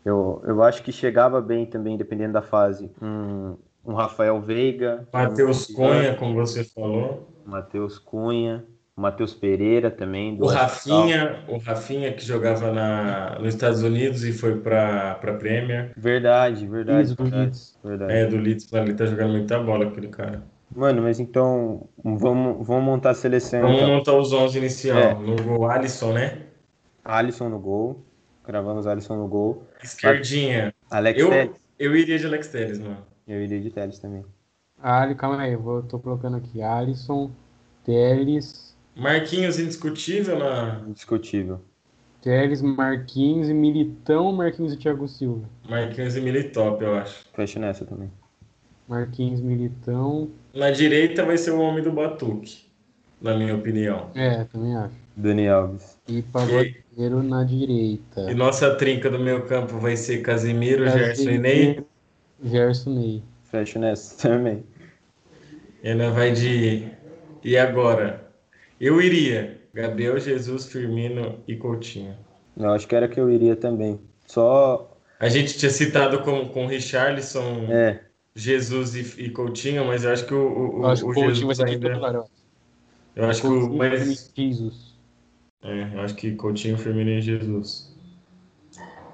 Speaker 3: Eu, eu acho que chegava bem também, dependendo da fase, um, um Rafael Veiga,
Speaker 1: Matheus
Speaker 3: um-
Speaker 1: Cunha, como você falou.
Speaker 3: Matheus Cunha, o Matheus Pereira também. do
Speaker 1: O. Rafinha, o Rafinha que jogava na, nos Estados Unidos e foi pra, pra Premier.
Speaker 3: Verdade, verdade. Verdade, verdade.
Speaker 1: É, do Leeds, ele tá jogando muita bola, aquele cara.
Speaker 3: Mano, mas então vamos, vamos montar a seleção.
Speaker 1: Vamos
Speaker 3: então.
Speaker 1: montar os 11 inicial.
Speaker 3: É.
Speaker 1: No gol, Alisson, né?
Speaker 3: Alisson no gol. Cravamos Alisson no gol.
Speaker 1: Esquerdinha.
Speaker 3: Alex
Speaker 1: Eu,
Speaker 3: Telles.
Speaker 1: eu iria de Alex Telles, mano.
Speaker 3: Eu iria de Telles também.
Speaker 2: Ali, calma aí, eu tô colocando aqui Alisson, Teles.
Speaker 1: Marquinhos indiscutível na.
Speaker 3: Indiscutível.
Speaker 2: Teles, Marquinhos e Militão, Marquinhos e Thiago Silva.
Speaker 1: Marquinhos e Militop, eu acho.
Speaker 3: Fecho nessa também.
Speaker 2: Marquinhos, Militão.
Speaker 1: Na direita vai ser o homem do Batuque, na minha opinião.
Speaker 2: É, também acho.
Speaker 3: Dani Alves.
Speaker 2: E Pagodeiro na direita.
Speaker 1: E nossa trinca do meio campo vai ser Casimiro, Gerson e Ney.
Speaker 2: Gerson Ney.
Speaker 3: Fecho nessa também.
Speaker 1: E ela vai de. E agora? Eu iria. Gabriel Jesus, Firmino e Coutinho.
Speaker 3: Eu acho que era que eu iria também. Só.
Speaker 1: A gente tinha citado com, com Richarlison,
Speaker 3: É.
Speaker 1: Jesus e, e Coutinho, mas eu acho que o, o,
Speaker 2: Eu acho que
Speaker 1: o
Speaker 2: o Coutinho vai
Speaker 1: Jesus
Speaker 2: ser
Speaker 1: ainda.
Speaker 2: titular. ó.
Speaker 1: Eu acho que o. Mas,
Speaker 2: Jesus.
Speaker 1: é, eu acho que Coutinho, Firmino e Jesus.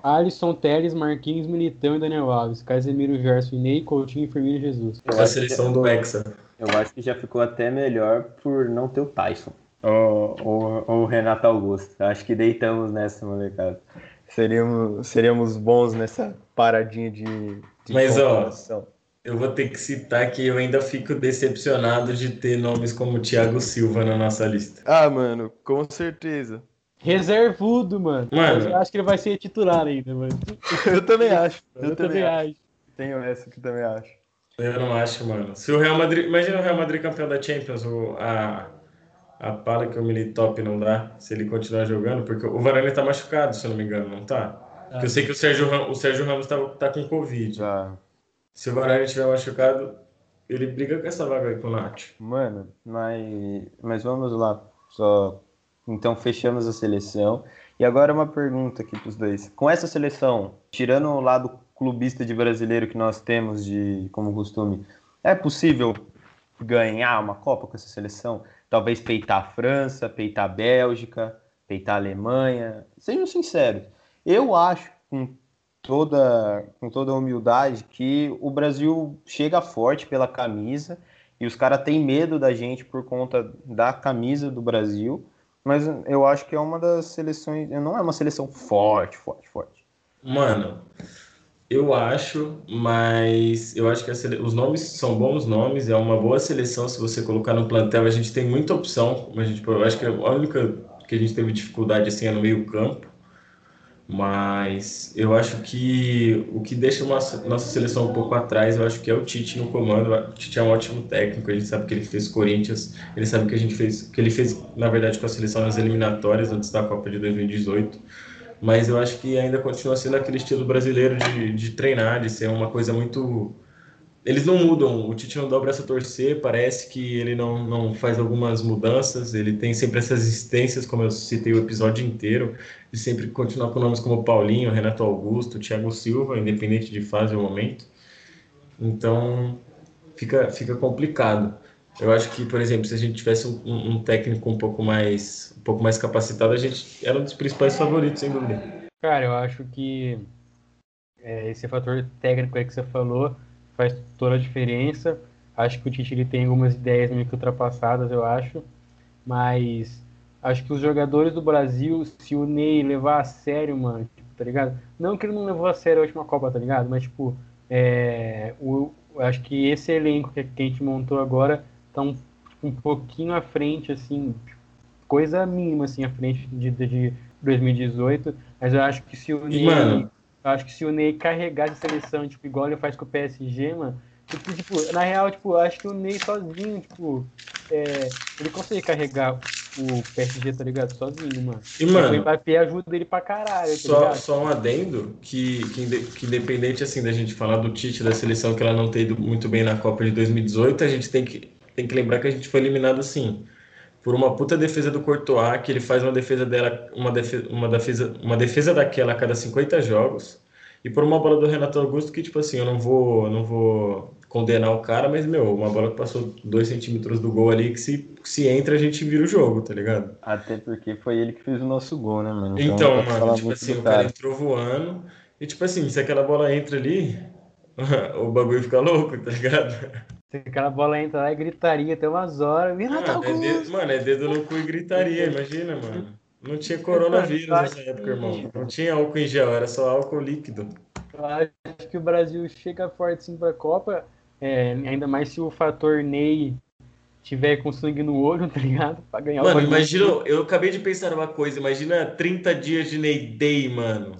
Speaker 2: Alisson, Teles, Marquinhos, Militão e Daniel Alves. Casemiro, Gerson, Ney, Coutinho, Firmino e Jesus.
Speaker 3: Eu
Speaker 1: a seleção do Hexa.
Speaker 3: Eu acho que já ficou até melhor por não ter o Tyson. Ou, ou, ou o Renato Augusto. Acho que deitamos nessa, molecada. Seríamos, seríamos bons nessa paradinha de. de
Speaker 1: Mas, ó. Eu vou ter que citar que eu ainda fico decepcionado de ter nomes como Thiago Silva na nossa lista.
Speaker 3: Ah, mano, com certeza.
Speaker 2: Reservudo, mano.
Speaker 1: Mano.
Speaker 2: Eu acho que ele vai ser titular ainda, mano.
Speaker 3: Eu também acho.
Speaker 2: Eu, também acho.
Speaker 3: Tenho essa que também acho.
Speaker 1: Eu não acho, mano. Se o Real Madrid. Imagina o Real Madrid campeão da Champions, o- a, a pala que o Militop não dá, se ele continuar jogando, porque o Varane tá machucado, se eu não me engano, não tá? Porque eu sei que o Sérgio, Ram- o Sérgio Ramos tá, tá com Covid.
Speaker 3: Já.
Speaker 1: Se o Varane estiver machucado, ele briga com essa vaga aí com o Nath.
Speaker 3: Mano, mas, mas vamos lá. Só então fechamos a seleção. E agora uma pergunta aqui para os dois. Com essa seleção, tirando o lado clubista de brasileiro que nós temos de como costume, é possível ganhar uma Copa com essa seleção? Talvez peitar a França, peitar a Bélgica, peitar a Alemanha. Sejam sinceros. Eu acho, com toda, com toda a humildade, que o Brasil chega forte pela camisa e os caras têm medo da gente por conta da camisa do Brasil. Mas eu acho que é uma das seleções. Não é uma seleção forte, forte, forte.
Speaker 1: Mano, eu acho, mas eu acho que sele- os nomes são bons nomes, é uma boa seleção se você colocar no plantel. A gente tem muita opção, a gente, eu acho que a única que a gente teve dificuldade assim é no meio-campo. Mas eu acho que o que deixa nossa, nossa seleção um pouco atrás, eu acho que é o Tite no comando. O Tite é um ótimo técnico, gente sabe que ele fez Corinthians, ele sabe que a gente fez, que ele fez, na verdade, com a seleção nas eliminatórias antes da Copa de 2018 mas eu acho que ainda continua sendo aquele estilo brasileiro de, de treinar, de ser uma coisa muito. Eles não mudam, o Tite não dá o braço a torcer, parece que ele não, não faz algumas mudanças, ele tem sempre essas existências, como eu citei o episódio inteiro, de sempre continuar com nomes como Paulinho, Renato Augusto, Thiago Silva, independente de fase ou momento. Então fica, fica complicado. Eu acho que, por exemplo, se a gente tivesse um, um técnico um pouco mais um pouco mais capacitado, a gente era um dos principais favoritos, sem dúvida.
Speaker 2: Cara, eu acho que é, esse fator técnico aí que você falou faz toda a diferença. Acho que o Tite ele tem algumas ideias meio que ultrapassadas, eu acho. Mas acho que os jogadores do Brasil, se o Ney levar a sério, mano, tipo, tá ligado? Não que ele não levou a sério a última Copa, tá ligado? Mas, tipo, é, o, acho que esse elenco que, que a gente montou agora tá um, um pouquinho à frente, assim, coisa mínima, assim, à frente de, de, de 2018. Mas eu acho que se o Ney.
Speaker 1: mano-
Speaker 2: Eu acho que se o Ney carregar de seleção, tipo, igual ele faz com o PSG, mano. Tipo, tipo, na real, tipo, acho que o Ney sozinho, tipo, é, ele consegue carregar o PSG, tá ligado? Sozinho, mano.
Speaker 1: E,
Speaker 2: o
Speaker 1: mano,
Speaker 2: Mbappé ajuda ele pra caralho, tá
Speaker 1: só,
Speaker 2: ligado?
Speaker 1: só um adendo que, que, que independente assim da gente falar do Tite da seleção que ela não tem ido muito bem na Copa de 2018, a gente tem que, tem que lembrar que a gente foi eliminado assim por uma puta defesa do Courtois, que ele faz uma defesa dela, uma defesa, uma defesa, uma defesa daquela a cada 50 jogos, e por uma bola do Renato Augusto que tipo assim, eu não vou, não vou condenar o cara, mas meu, uma bola que passou 2 centímetros do gol ali que se, se entra a gente vira o jogo, tá ligado?
Speaker 3: Até porque foi ele que fez o nosso gol, né, mano?
Speaker 1: Então,
Speaker 3: falar
Speaker 1: mano, tipo assim, o cara entrou voando. E tipo assim, se aquela bola entra ali, o bagulho fica louco, tá ligado?
Speaker 2: Se aquela bola entra lá e gritaria até umas horas.
Speaker 1: Ah, é dedo, mano, é dedo no cu e gritaria, imagina, mano. Não tinha coronavírus nessa época, irmão. Não tinha álcool em gel, era só álcool líquido.
Speaker 2: Eu acho que o Brasil chega forte sim pra Copa, é, ainda mais se o fator Ney tiver com sangue no olho, tá ligado? Pra ganhar
Speaker 1: mano,
Speaker 2: o
Speaker 1: imagina, eu acabei de pensar uma coisa, imagina 30 dias de Ney Day, mano.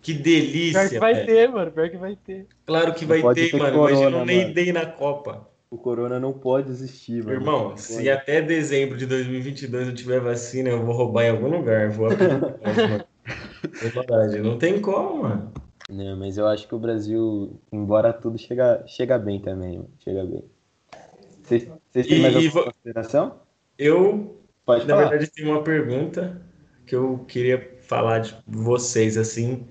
Speaker 1: Que delícia,
Speaker 2: Pior que vai
Speaker 1: velho.
Speaker 2: ter, mano, pior que vai ter.
Speaker 1: Claro que vai
Speaker 4: pode
Speaker 1: ter,
Speaker 4: ter
Speaker 1: mano.
Speaker 4: corona,
Speaker 1: imagina um Ney
Speaker 4: mano.
Speaker 1: Day na Copa.
Speaker 4: O Corona não pode existir, mano.
Speaker 1: Irmão,
Speaker 4: Não
Speaker 1: se
Speaker 4: pode.
Speaker 1: até dezembro de 2022 não tiver vacina, eu vou roubar em algum lugar. Vou. É verdade, não tem como, mano.
Speaker 4: Não, mas eu acho que o Brasil, embora tudo, chega, chega bem também, mano. Chega bem. Vocês vocês têm
Speaker 1: E-
Speaker 4: mais alguma
Speaker 1: vo-
Speaker 4: consideração?
Speaker 1: Eu,
Speaker 4: Pode
Speaker 1: na
Speaker 4: falar.
Speaker 1: verdade, tenho uma pergunta que eu queria falar de vocês, assim,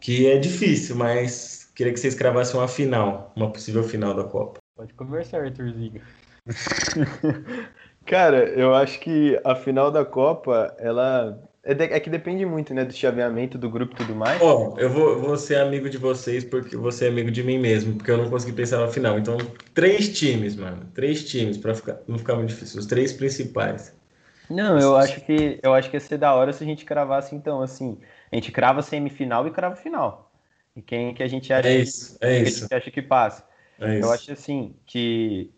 Speaker 1: que é difícil, mas queria que vocês cravassem uma final, uma possível final da Copa.
Speaker 2: Pode conversar, Arthurzinho.
Speaker 3: Cara, eu acho que a final da Copa, ela. É, de- é que depende muito, né, do chaveamento do grupo e tudo mais.
Speaker 1: Ó, eu vou, vou ser amigo de vocês porque você é amigo de mim mesmo, porque eu não consegui pensar na final. Então, três times, mano. Três times, pra ficar, não ficar muito difícil. Os três principais.
Speaker 3: Não, eu acho que eu acho que ia ser da hora se a gente cravasse, então, assim. A gente crava semifinal e crava final. E quem que a gente acha,
Speaker 1: É isso, é
Speaker 3: que a
Speaker 1: isso.
Speaker 3: gente acha que passa?
Speaker 1: É isso.
Speaker 3: Eu acho assim que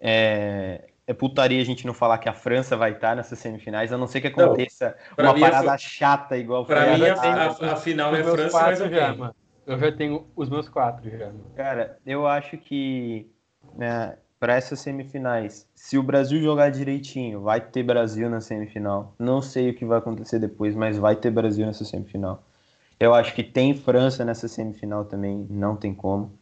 Speaker 3: é, é putaria a gente não falar que a França vai estar nessas semifinais, a não ser que
Speaker 1: Não,
Speaker 3: aconteça
Speaker 1: pra
Speaker 3: uma
Speaker 1: a
Speaker 3: parada chata igual
Speaker 1: Pra
Speaker 3: foi
Speaker 1: mim,
Speaker 3: a-
Speaker 1: a,
Speaker 3: a-
Speaker 1: final é França, mas
Speaker 2: quatro
Speaker 1: ok.
Speaker 2: já, mano. Eu já tenho os meus quatro já.
Speaker 3: Cara, eu acho que né, para essas semifinais, se o Brasil jogar direitinho, vai ter Brasil na semifinal. Não sei o que vai acontecer depois, mas vai ter Brasil nessa semifinal. Eu acho que tem França nessa semifinal também, não tem como.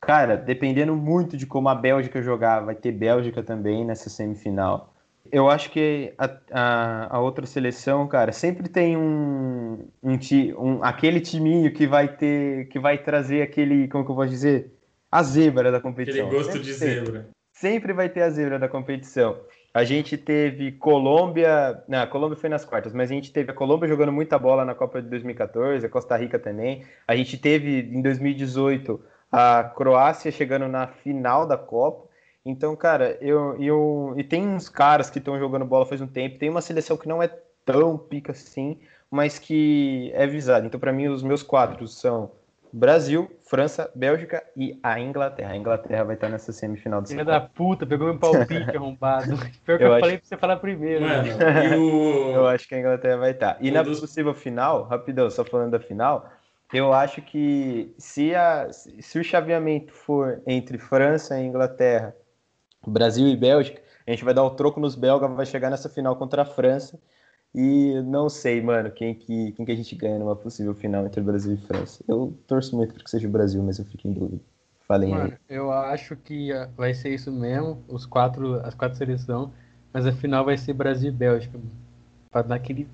Speaker 3: Cara, dependendo muito de como a Bélgica jogar, vai ter Bélgica também nessa semifinal. Eu acho que a, a, a outra seleção, cara, sempre tem um, um, um aquele timinho que vai ter, que vai trazer aquele, como que eu vou dizer, a zebra da
Speaker 1: Aquele
Speaker 3: competição.
Speaker 1: gosto
Speaker 3: Sempre
Speaker 1: de zebra.
Speaker 3: Sempre vai ter a zebra da competição. A gente teve Colômbia, não, a Colômbia foi nas quartas, mas a gente teve a Colômbia jogando muita bola na Copa de 2014, a Costa Rica também. A gente teve em 2018 a Croácia chegando na final da Copa. Então, cara, eu, eu e tem uns caras que estão jogando bola faz um tempo. Tem uma seleção que não é tão pica assim, mas que é visada. Então, para mim, os meus quatro são Brasil, França, Bélgica e a Inglaterra. A Inglaterra vai estar nessa semifinal do
Speaker 2: Filha da puta, pegou meu palpite arrombado. Pior que
Speaker 3: Eu
Speaker 2: eu,
Speaker 3: acho-
Speaker 2: falei pra você falar primeiro.
Speaker 1: Mano,
Speaker 2: né?
Speaker 1: e
Speaker 3: Eu
Speaker 1: o.
Speaker 3: acho que a Inglaterra vai estar. E
Speaker 1: Um
Speaker 3: na
Speaker 1: dos-
Speaker 3: possível final, rapidão, só falando da final, eu acho que se, a, se o chaveamento for entre França e Inglaterra, Brasil e Bélgica, a gente vai dar o troco nos belgas, vai chegar nessa final contra a França. E não sei, mano, quem que, quem que a gente ganha numa possível final entre Brasil e França. Eu torço muito para que seja o Brasil, mas eu fico em dúvida. Falem aí.
Speaker 2: Mano, eu acho que vai ser isso mesmo, os quatro, as quatro seleções, mas a final vai ser Brasil e Bélgica, mano. Pra dar aquele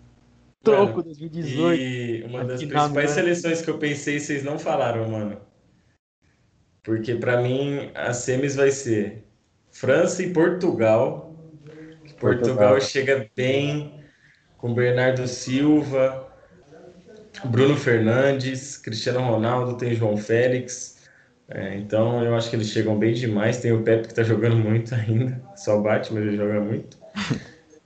Speaker 2: troco
Speaker 1: Mano,
Speaker 2: 2018.
Speaker 1: E uma das principais
Speaker 2: né?
Speaker 1: seleções que eu pensei, vocês não falaram, mano. Porque pra mim a semis vai ser França e Portugal. Portugal,
Speaker 3: Portugal.
Speaker 1: chega bem com Bernardo Silva, Bruno Fernandes, Cristiano Ronaldo, tem João Félix. É, então eu acho que eles chegam bem demais. Tem o Pepe que tá jogando muito ainda, só bate, mas ele joga muito.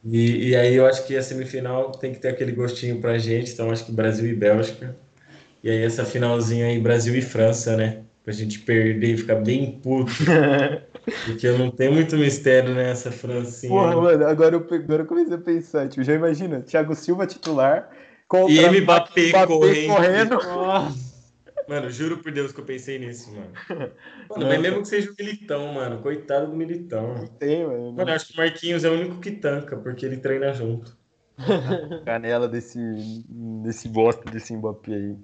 Speaker 1: E, e aí eu acho que a semifinal tem que ter aquele gostinho pra gente, então acho que Brasil e Bélgica. E aí essa finalzinha aí, Brasil e França, né? Pra gente perder e ficar bem puto. Porque não tem muito mistério nessa Francinha.
Speaker 3: Porra, mano, agora eu, agora eu comecei a pensar, tipo, já imagina, Thiago Silva titular contra
Speaker 1: E Mbappé correndo.
Speaker 3: correndo.
Speaker 2: Nossa,
Speaker 1: Mano, juro por Deus que eu pensei nisso, mano. Mano,
Speaker 3: Não,
Speaker 1: mas mesmo que seja o Militão, mano. Coitado do Militão.
Speaker 3: Tem, mano.
Speaker 1: Mano, eu acho que o Marquinhos é o único que tanca, porque ele treina junto.
Speaker 3: canela desse, desse bosta desse Mbappé aí.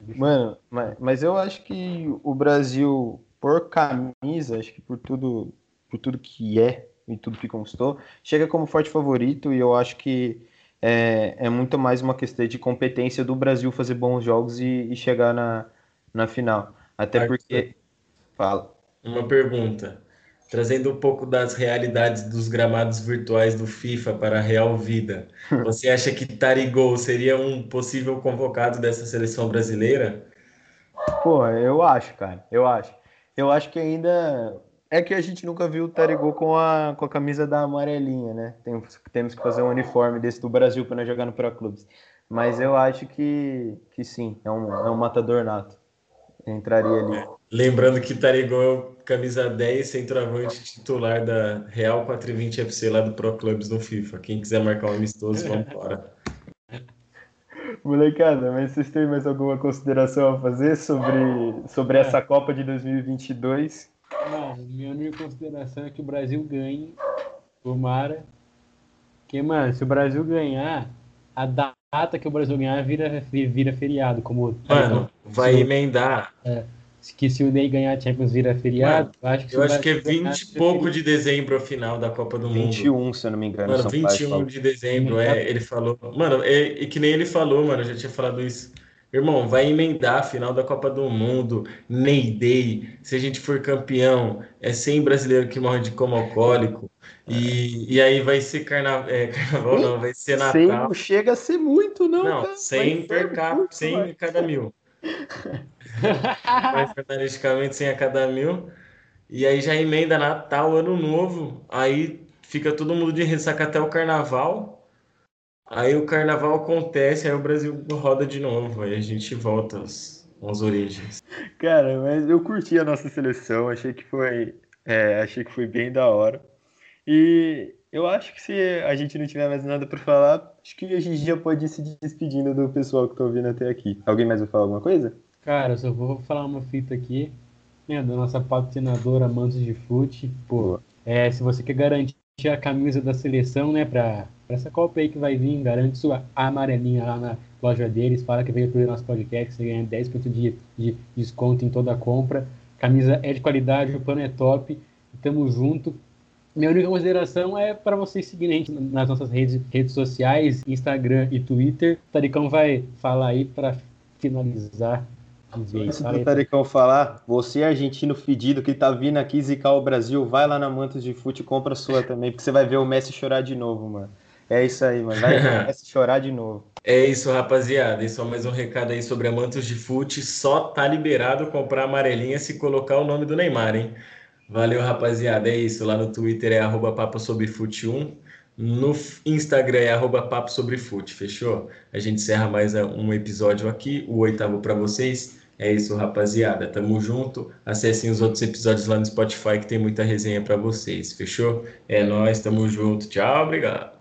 Speaker 3: Mano, mas, mas eu acho que o Brasil, por camisa, acho que por tudo, por tudo que é e tudo que conquistou, chega como forte favorito e eu acho que é, é muito mais uma questão de competência do Brasil fazer bons jogos e, e chegar na, na final. Até porque. Fala.
Speaker 1: Uma pergunta. Trazendo um pouco das realidades dos gramados virtuais do FIFA para a real vida. Você acha que Tarigol seria um possível convocado dessa seleção brasileira?
Speaker 3: Pô, eu acho, cara. Eu acho. Eu acho que ainda. É que a gente nunca viu o Tarigol com a, com a camisa da amarelinha, né? Temos, temos que fazer um uniforme desse do Brasil para nós jogar no Pro Clubes. Mas eu acho que, que sim, é um, é um matador nato. Entraria ali.
Speaker 1: Lembrando que Tarigão é camisa 10, centroavante titular da Real 420 FC lá do Pro Clubs no FIFA. Quem quiser marcar um amistoso, vamos embora.
Speaker 3: Molecada, mas vocês têm mais alguma consideração a fazer sobre, sobre essa Copa de 2022?
Speaker 2: Mano, minha única consideração é que o Brasil ganhe. Tomara. Que, mano, se o Brasil ganhar, a data que o Brasil ganhar vira, vira feriado. Como,
Speaker 1: mano, vai emendar.
Speaker 2: É que se o Ney ganhar a Champions vira feriado,
Speaker 1: Mano, acho que, eu acho que é 20 e pouco de dezembro a final da Copa do
Speaker 3: 21,
Speaker 1: Mundo.
Speaker 3: 21, se eu não me engano.
Speaker 1: Mano, 21 de dezembro, é, ele falou. Mano, é, e que nem ele falou, mano, eu já tinha falado isso. Irmão, vai emendar a final da Copa do Mundo, Ney Day, se a gente for campeão, é 100 brasileiro que morre de coma alcoólico, e, e aí vai ser carna... é, carnaval, não, vai ser Natal. 100 não
Speaker 3: chega a ser muito, não,
Speaker 1: Não,
Speaker 3: cara.
Speaker 1: 100 per capita, 100 cada mil. mais estatisticamente 100 a cada mil. E aí já emenda Natal, Ano Novo. Aí fica todo mundo de ressaca até o Carnaval. Aí o Carnaval acontece, aí o Brasil roda de novo. Aí a gente volta às, às origens.
Speaker 3: Cara, mas eu curti a nossa seleção. Achei que foi, é, achei que foi bem da hora. E eu acho que se a gente não tiver mais nada para falar, acho que a gente já pode ir se despedindo do pessoal que tá ouvindo até aqui. Alguém mais vai falar alguma coisa?
Speaker 2: Cara, eu só vou falar uma fita aqui, né, da nossa patrocinadora Mantos de Fute. Pô, é, se você quer garantir a camisa da seleção, né, pra, pra essa Copa aí que vai vir, garante sua amarelinha lá na loja deles, fala que veio pro nosso podcast, você ganha 10% de, de desconto em toda a compra. Camisa é de qualidade, o pano é top, tamo junto. Minha única consideração é para vocês seguirem a gente nas nossas redes, redes sociais, Instagram e Twitter. O Taricão vai falar aí para finalizar
Speaker 3: Antes do Taricão falar, você argentino fedido que tá vindo aqui zicar o Brasil, vai lá na Mantos de Fute e compra sua também, porque você vai ver o Messi chorar de novo, mano. É isso aí, mano. Vai ver o Messi chorar de novo.
Speaker 1: É isso, rapaziada. E só mais um recado aí sobre a Mantos de Fute. Só tá liberado comprar amarelinha se colocar o nome do Neymar, hein? Valeu, rapaziada. É isso. Lá no Twitter é arroba papo sobre fute 1. No Instagram é arroba papo sobre fute, fechou? A gente encerra mais um episódio aqui, o oitavo para vocês. É isso, rapaziada. Tamo junto. Acessem os outros episódios lá no Spotify que tem muita resenha para vocês. Fechou? É nós, tamo junto. Tchau, obrigado.